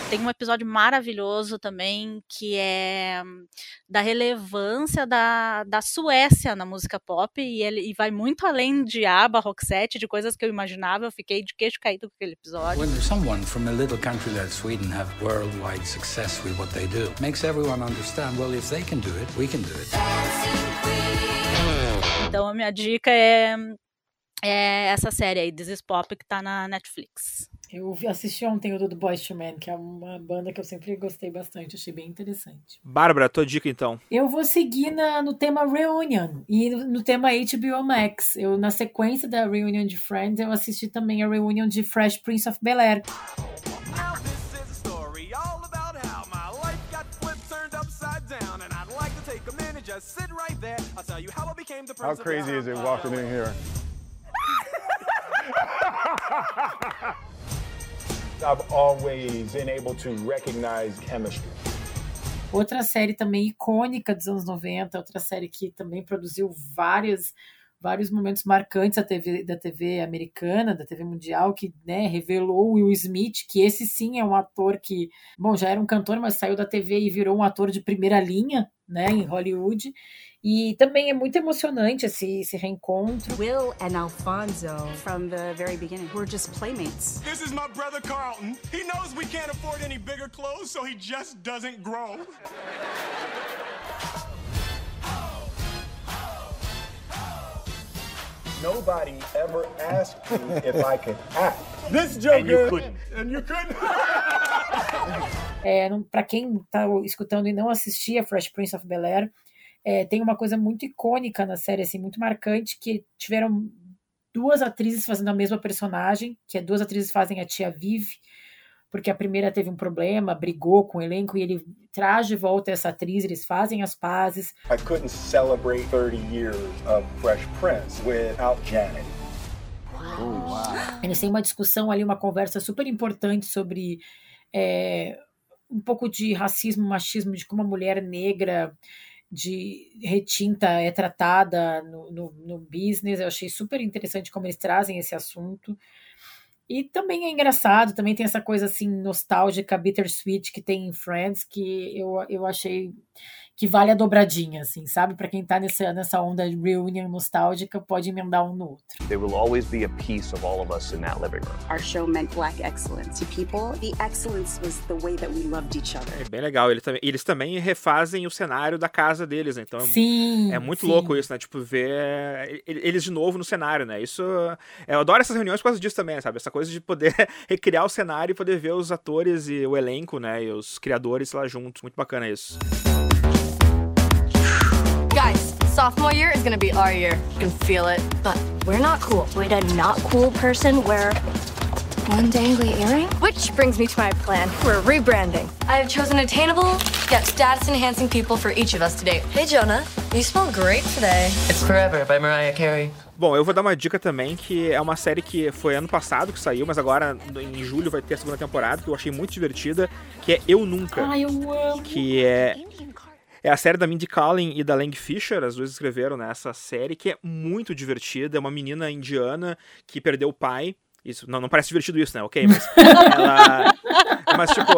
Tem um episódio maravilhoso também que é da relevância da, da Suécia na música pop e ele e vai muito além de ABBA, Roxette, de coisas que eu imaginava. Eu fiquei de queixo caído com aquele episódio.
When someone from a little country like Sweden have worldwide success with what they do, makes everyone understand, well, if they can do it, we can do it.
Então a minha dica é, é essa série aí, This is Pop, que tá na Netflix.
Eu assisti ontem o do The Boys to Men, que é uma banda que eu sempre gostei bastante, achei bem interessante.
Bárbara, tua dica então.
Eu vou seguir na- no tema Reunion e no, no tema HBO Max. Eu, na sequência da Reunion de Friends, eu assisti também a Reunion de Fresh Prince of Bel-Air.
story all about how my life got flipped, turned upside down. And I'd like to take a minute, just sit right there. I'll tell you how I became the
How
prince of
crazy is it walking in here? I've always been able to recognize chemistry.
Outra série também icônica dos anos 90, outra série que também produziu várias, vários momentos marcantes da TV, da TV americana, da TV mundial, que né, revelou Will Smith, que esse sim é um ator que, bom, já era um cantor, mas saiu da TV e virou um ator de primeira linha, né, em Hollywood. E também é muito emocionante esse, esse reencontro.
Will and Alfonso, from the very beginning, were just playmates.
This is my brother Carlton. He knows we can't afford any bigger clothes, so he just doesn't grow.
Nobody ever asked me if I could act. This
And
joker.
you couldn't. And you couldn't.
É, pra quem tá escutando e não assistia Fresh Prince of Bel-Air, é, tem uma coisa muito icônica na série, assim, muito marcante, que tiveram duas atrizes fazendo a mesma personagem, que é duas atrizes fazem a tia Viv, porque a primeira teve um problema, brigou com o elenco e ele traz de volta essa atriz, eles fazem as pazes.
I couldn't celebrate 30 years of Fresh Prince without Janet.
Eles têm uma discussão ali, uma conversa super importante sobre é, um pouco de racismo, machismo, de como a mulher negra de retinta é tratada no, no, no business. Eu achei super interessante como eles trazem esse assunto. E também é engraçado, também tem essa coisa assim nostálgica, bittersweet que tem em Friends, que eu, eu achei que vale a dobradinha, assim, sabe? Para quem tá nessa, nessa onda de reunion nostálgica, pode emendar um no outro.
There will always be a piece of all of us in that living room.
Our show meant black excellence to people. The excellence was the way that we loved each other.
É bem legal. Eles também, eles também refazem o cenário da casa deles, né? Então
Sim,
é muito
sim.
louco isso, né? Tipo, ver eles de novo no cenário, né? Isso. Eu adoro essas reuniões por causa disso também, sabe? Essa coisa de poder recriar o cenário e poder ver os atores e o elenco, né? E os criadores lá juntos. Muito bacana isso.
Sophomore year is gonna be our year. You can feel it. But we're not cool. Would a not cool person wear one dangly earring? Which brings me to my plan. We're rebranding. I have chosen attainable yet status enhancing people for each of us today. Hey, Jonah, you smell great today.
It's Forever by Mariah Carey.
Bom, eu vou dar uma dica também, que é uma série que foi ano passado que saiu, mas agora em julho vai ter a segunda temporada, que eu achei muito divertida, que é Eu Nunca.
Ai, eu amo.
Que é. É a série da Mindy Kaling e da Lang Fisher, as duas escreveram nessa série, que é muito divertida. É uma menina indiana que perdeu o pai. Isso, não, não parece divertido isso, né? Ok, mas ela. Mas, tipo,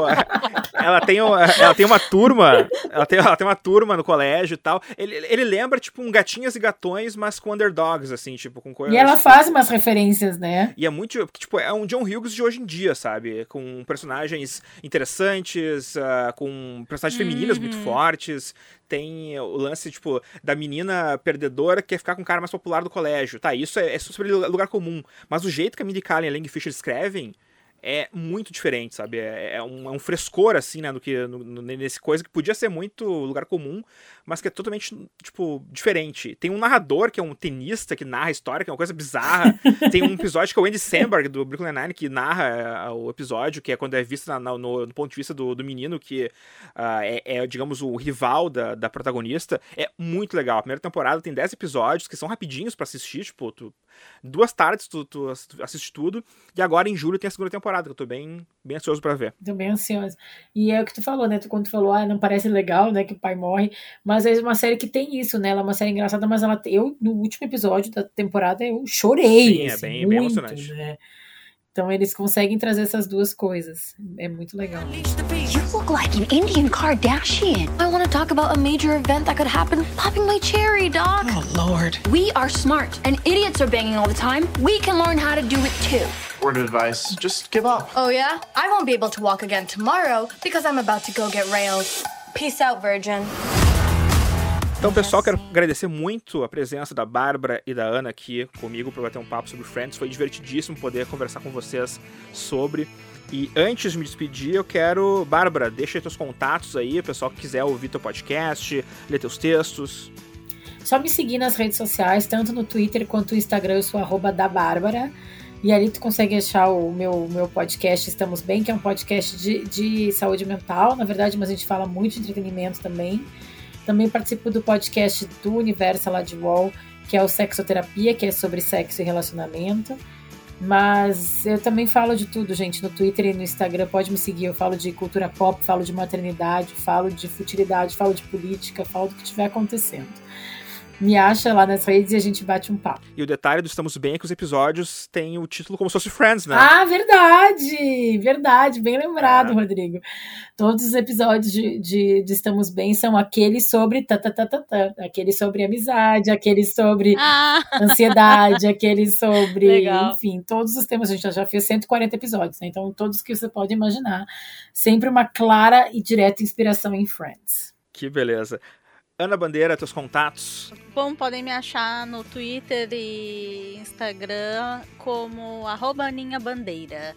ela tem, ela tem uma turma. Ela tem, ela tem uma turma no colégio e tal. Ele, ele lembra, tipo, um gatinhas e gatões, mas com underdogs, assim, tipo, com coisas.
E ela faz umas referências, né?
E é muito. Tipo, é um John Hughes de hoje em dia, sabe? Com personagens interessantes, uh, com personagens
Uhum.
femininas muito fortes. Tem o lance, tipo, da menina perdedora que quer ficar com o cara mais popular do colégio. Tá, isso é, é sobre lugar comum. Mas o jeito que a Mindy Kaling e a Lang Fisher escrevem é muito diferente, sabe? É, é um, é um frescor, assim, né? Do que no, no- nesse coisa que podia ser muito lugar comum, mas que é totalmente, tipo, diferente. Tem um narrador que é um tenista que narra a história, que é uma coisa bizarra. Tem um episódio que é o Andy Samberg, do Brooklyn Nine, que narra é, o episódio, que é quando é visto na- na- no, ponto de vista do, do menino, que ah, é, é, digamos, o rival da, da protagonista. É muito legal. A primeira temporada tem 10 episódios que são rapidinhos pra assistir, tipo, tu, duas tardes tu, tu assiste tudo. E agora em julho tem a segunda temporada, que eu tô bem, bem ansioso pra ver.
Tô bem ansiosa. E é o que tu falou, né? Tu, quando tu falou, ah, não parece legal, né? Que o pai morre. Mas é uma série que tem isso, né? Ela é uma série engraçada, mas ela eu, no último episódio da temporada, eu chorei.
Sim, é
assim,
bem- bem
muito,
emocionante.
né? Então eles conseguem trazer essas duas coisas. É muito legal.
You look like an Indian Kardashian. I want to talk about a major event that could happen. Popping my cherry, Doc.
Oh, Lord.
We are smart, and idiots are banging all the time. We can learn how to do it too.
Word of advice, just give up.
Oh, yeah? I won't be able to walk again tomorrow because I'm about to go get railed. Peace out, Virgin.
Então, pessoal, quero agradecer muito a presença da Bárbara e da Ana aqui comigo para bater um papo sobre Friends. Foi divertidíssimo poder conversar com vocês sobre. E antes de me despedir, eu quero. Bárbara, deixa aí teus contatos aí, o pessoal que quiser ouvir teu podcast, ler teus textos.
Só me seguir nas redes sociais, tanto no Twitter quanto no Instagram, eu sou arroba da Bárbara. E ali tu consegue achar o meu, meu podcast Estamos Bem, que é um podcast de, de saúde mental, na verdade, mas a gente fala muito de entretenimento também. Também participo do podcast do Universo lá de Wall, que é o Sexoterapia, que é sobre sexo e relacionamento. Mas eu também falo de tudo, gente, no Twitter e no Instagram, pode me seguir. Eu falo de cultura pop, falo de maternidade, falo de futilidade, falo de política, falo do que estiver acontecendo. Me acha lá nas redes e a gente bate um papo.
E o detalhe do Estamos Bem é que os episódios têm o título como se fosse Friends, né?
Ah, verdade! Verdade, bem lembrado, Rodrigo. Todos os episódios de, de, de Estamos Bem são aqueles sobre tá, tá, tá, tá, tá. aqueles sobre amizade, aqueles sobre
Ah.
ansiedade, aqueles sobre,
Legal.
enfim, todos os temas. A gente já fez 140 episódios, né? Então, todos que você pode imaginar. Sempre uma clara e direta inspiração em Friends.
Que beleza. Ana Bandeira, teus contatos.
Bom, podem me achar no Twitter e Instagram como arroba Aninha Bandeira.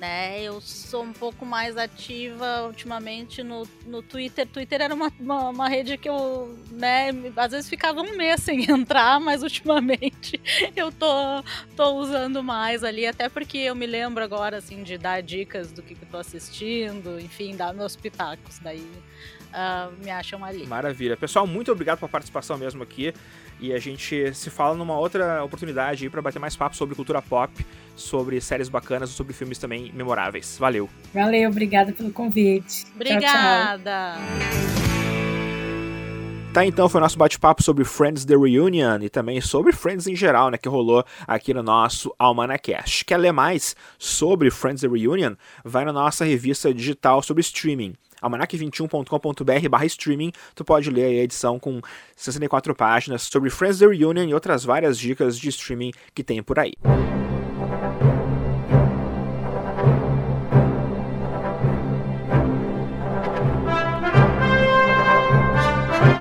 né? Eu sou um pouco mais ativa ultimamente no, no Twitter. Twitter era uma, uma, uma, rede que eu, né, às vezes ficava um mês sem entrar, mas ultimamente eu tô, tô usando mais ali, até porque eu me lembro agora, assim, de dar dicas do que, que eu tô assistindo, enfim, dar meus pitacos, daí uh, me acham ali.
Maravilha. Pessoal, muito obrigado pela participação mesmo aqui. E a gente se fala numa outra oportunidade aí para bater mais papo sobre cultura pop, sobre séries bacanas, sobre filmes também memoráveis. Valeu.
Valeu, obrigada pelo convite.
Obrigada.
Tchau, tchau.
Tá, então foi o nosso bate-papo sobre Friends The Reunion e também sobre Friends em geral, né, que rolou aqui no nosso Almanacast. Quer ler mais sobre Friends The Reunion? Vai na nossa revista digital sobre streaming almanac21.com.br barra streaming, tu pode ler a edição com 64 páginas sobre Friends The Reunion e outras várias dicas de streaming que tem por aí.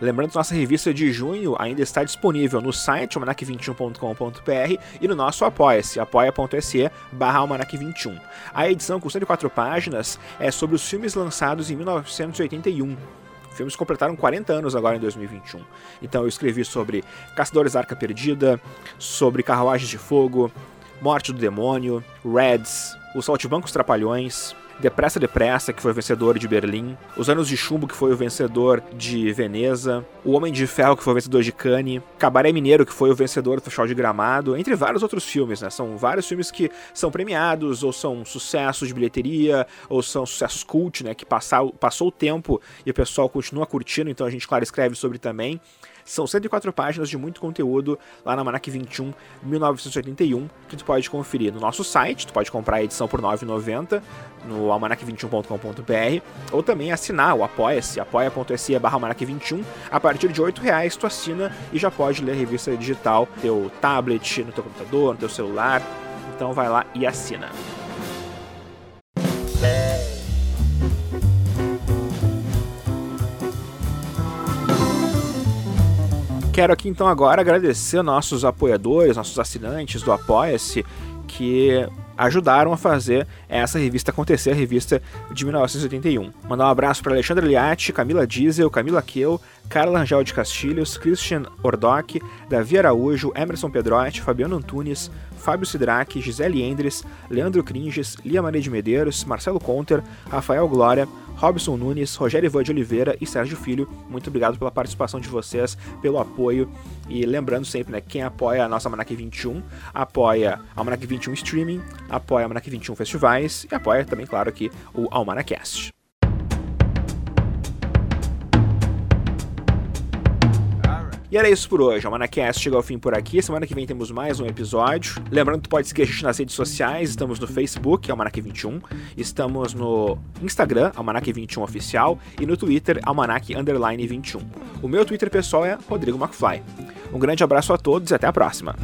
Lembrando que nossa revista de junho ainda está disponível no site almanac21.com.br e no nosso apoia-se, apoia.se barra almanac21. A edição com 104 páginas é sobre os filmes lançados em 1981. Filmes completaram 40 anos agora em 2021. Então eu escrevi sobre Caçadores da Arca Perdida, sobre Carruagens de Fogo, Morte do Demônio, Reds, Os Saltibancos Trapalhões, Depressa Depressa, que foi o vencedor de Berlim, Os Anos de Chumbo, que foi o vencedor de Veneza, O Homem de Ferro, que foi o vencedor de Cannes, Cabaré Mineiro, que foi o vencedor do Festival de Gramado, entre vários outros filmes, né? São vários filmes que são premiados, ou são sucessos de bilheteria, ou são sucessos cult, né? Que passar, passou o tempo e o pessoal continua curtindo, então a gente, claro, escreve sobre também. São 104 páginas de muito conteúdo lá na Manac 21 1981 que tu pode conferir no nosso site, tu pode comprar a edição por R$ 9,90 no almanac21.com.br ou também assinar o apoia-se, apoia.se barra almanac21 a partir de R$ reais tu assina e já pode ler a revista digital no teu tablet, no teu computador, no teu celular, então vai lá e assina. Quero aqui então agora agradecer nossos apoiadores, nossos assinantes do Apoia-se, que ajudaram a fazer essa revista acontecer, a revista de 1981. Mandar um abraço para Alexandre Liatti, Camila Diesel, Camila Keu, Carla Angel de Castilhos, Christian Ordoc, Davi Araújo, Emerson Pedrotti, Fabiano Antunes, Fábio Sidraque, Gisele Endres, Leandro Cringes, Lia Maria de Medeiros, Marcelo Conter, Rafael Glória, Robson Nunes, Rogério Ivan de Oliveira e Sérgio Filho. Muito obrigado pela participação de vocês, pelo apoio. E lembrando sempre, né, quem apoia a nossa Manac 21, apoia a Almanac 21 Streaming, apoia a Almanac 21 Festivais e apoia também, claro, aqui o Almanacast. E era isso por hoje. A Manacast chega ao fim por aqui. Semana que vem temos mais um episódio. Lembrando que pode seguir a gente nas redes sociais. Estamos no Facebook, Almanac21. Estamos no Instagram, Almanac21 Oficial. E no Twitter, Almanac21. O meu Twitter pessoal é Rodrigo McFly. Um grande abraço a todos e até a próxima.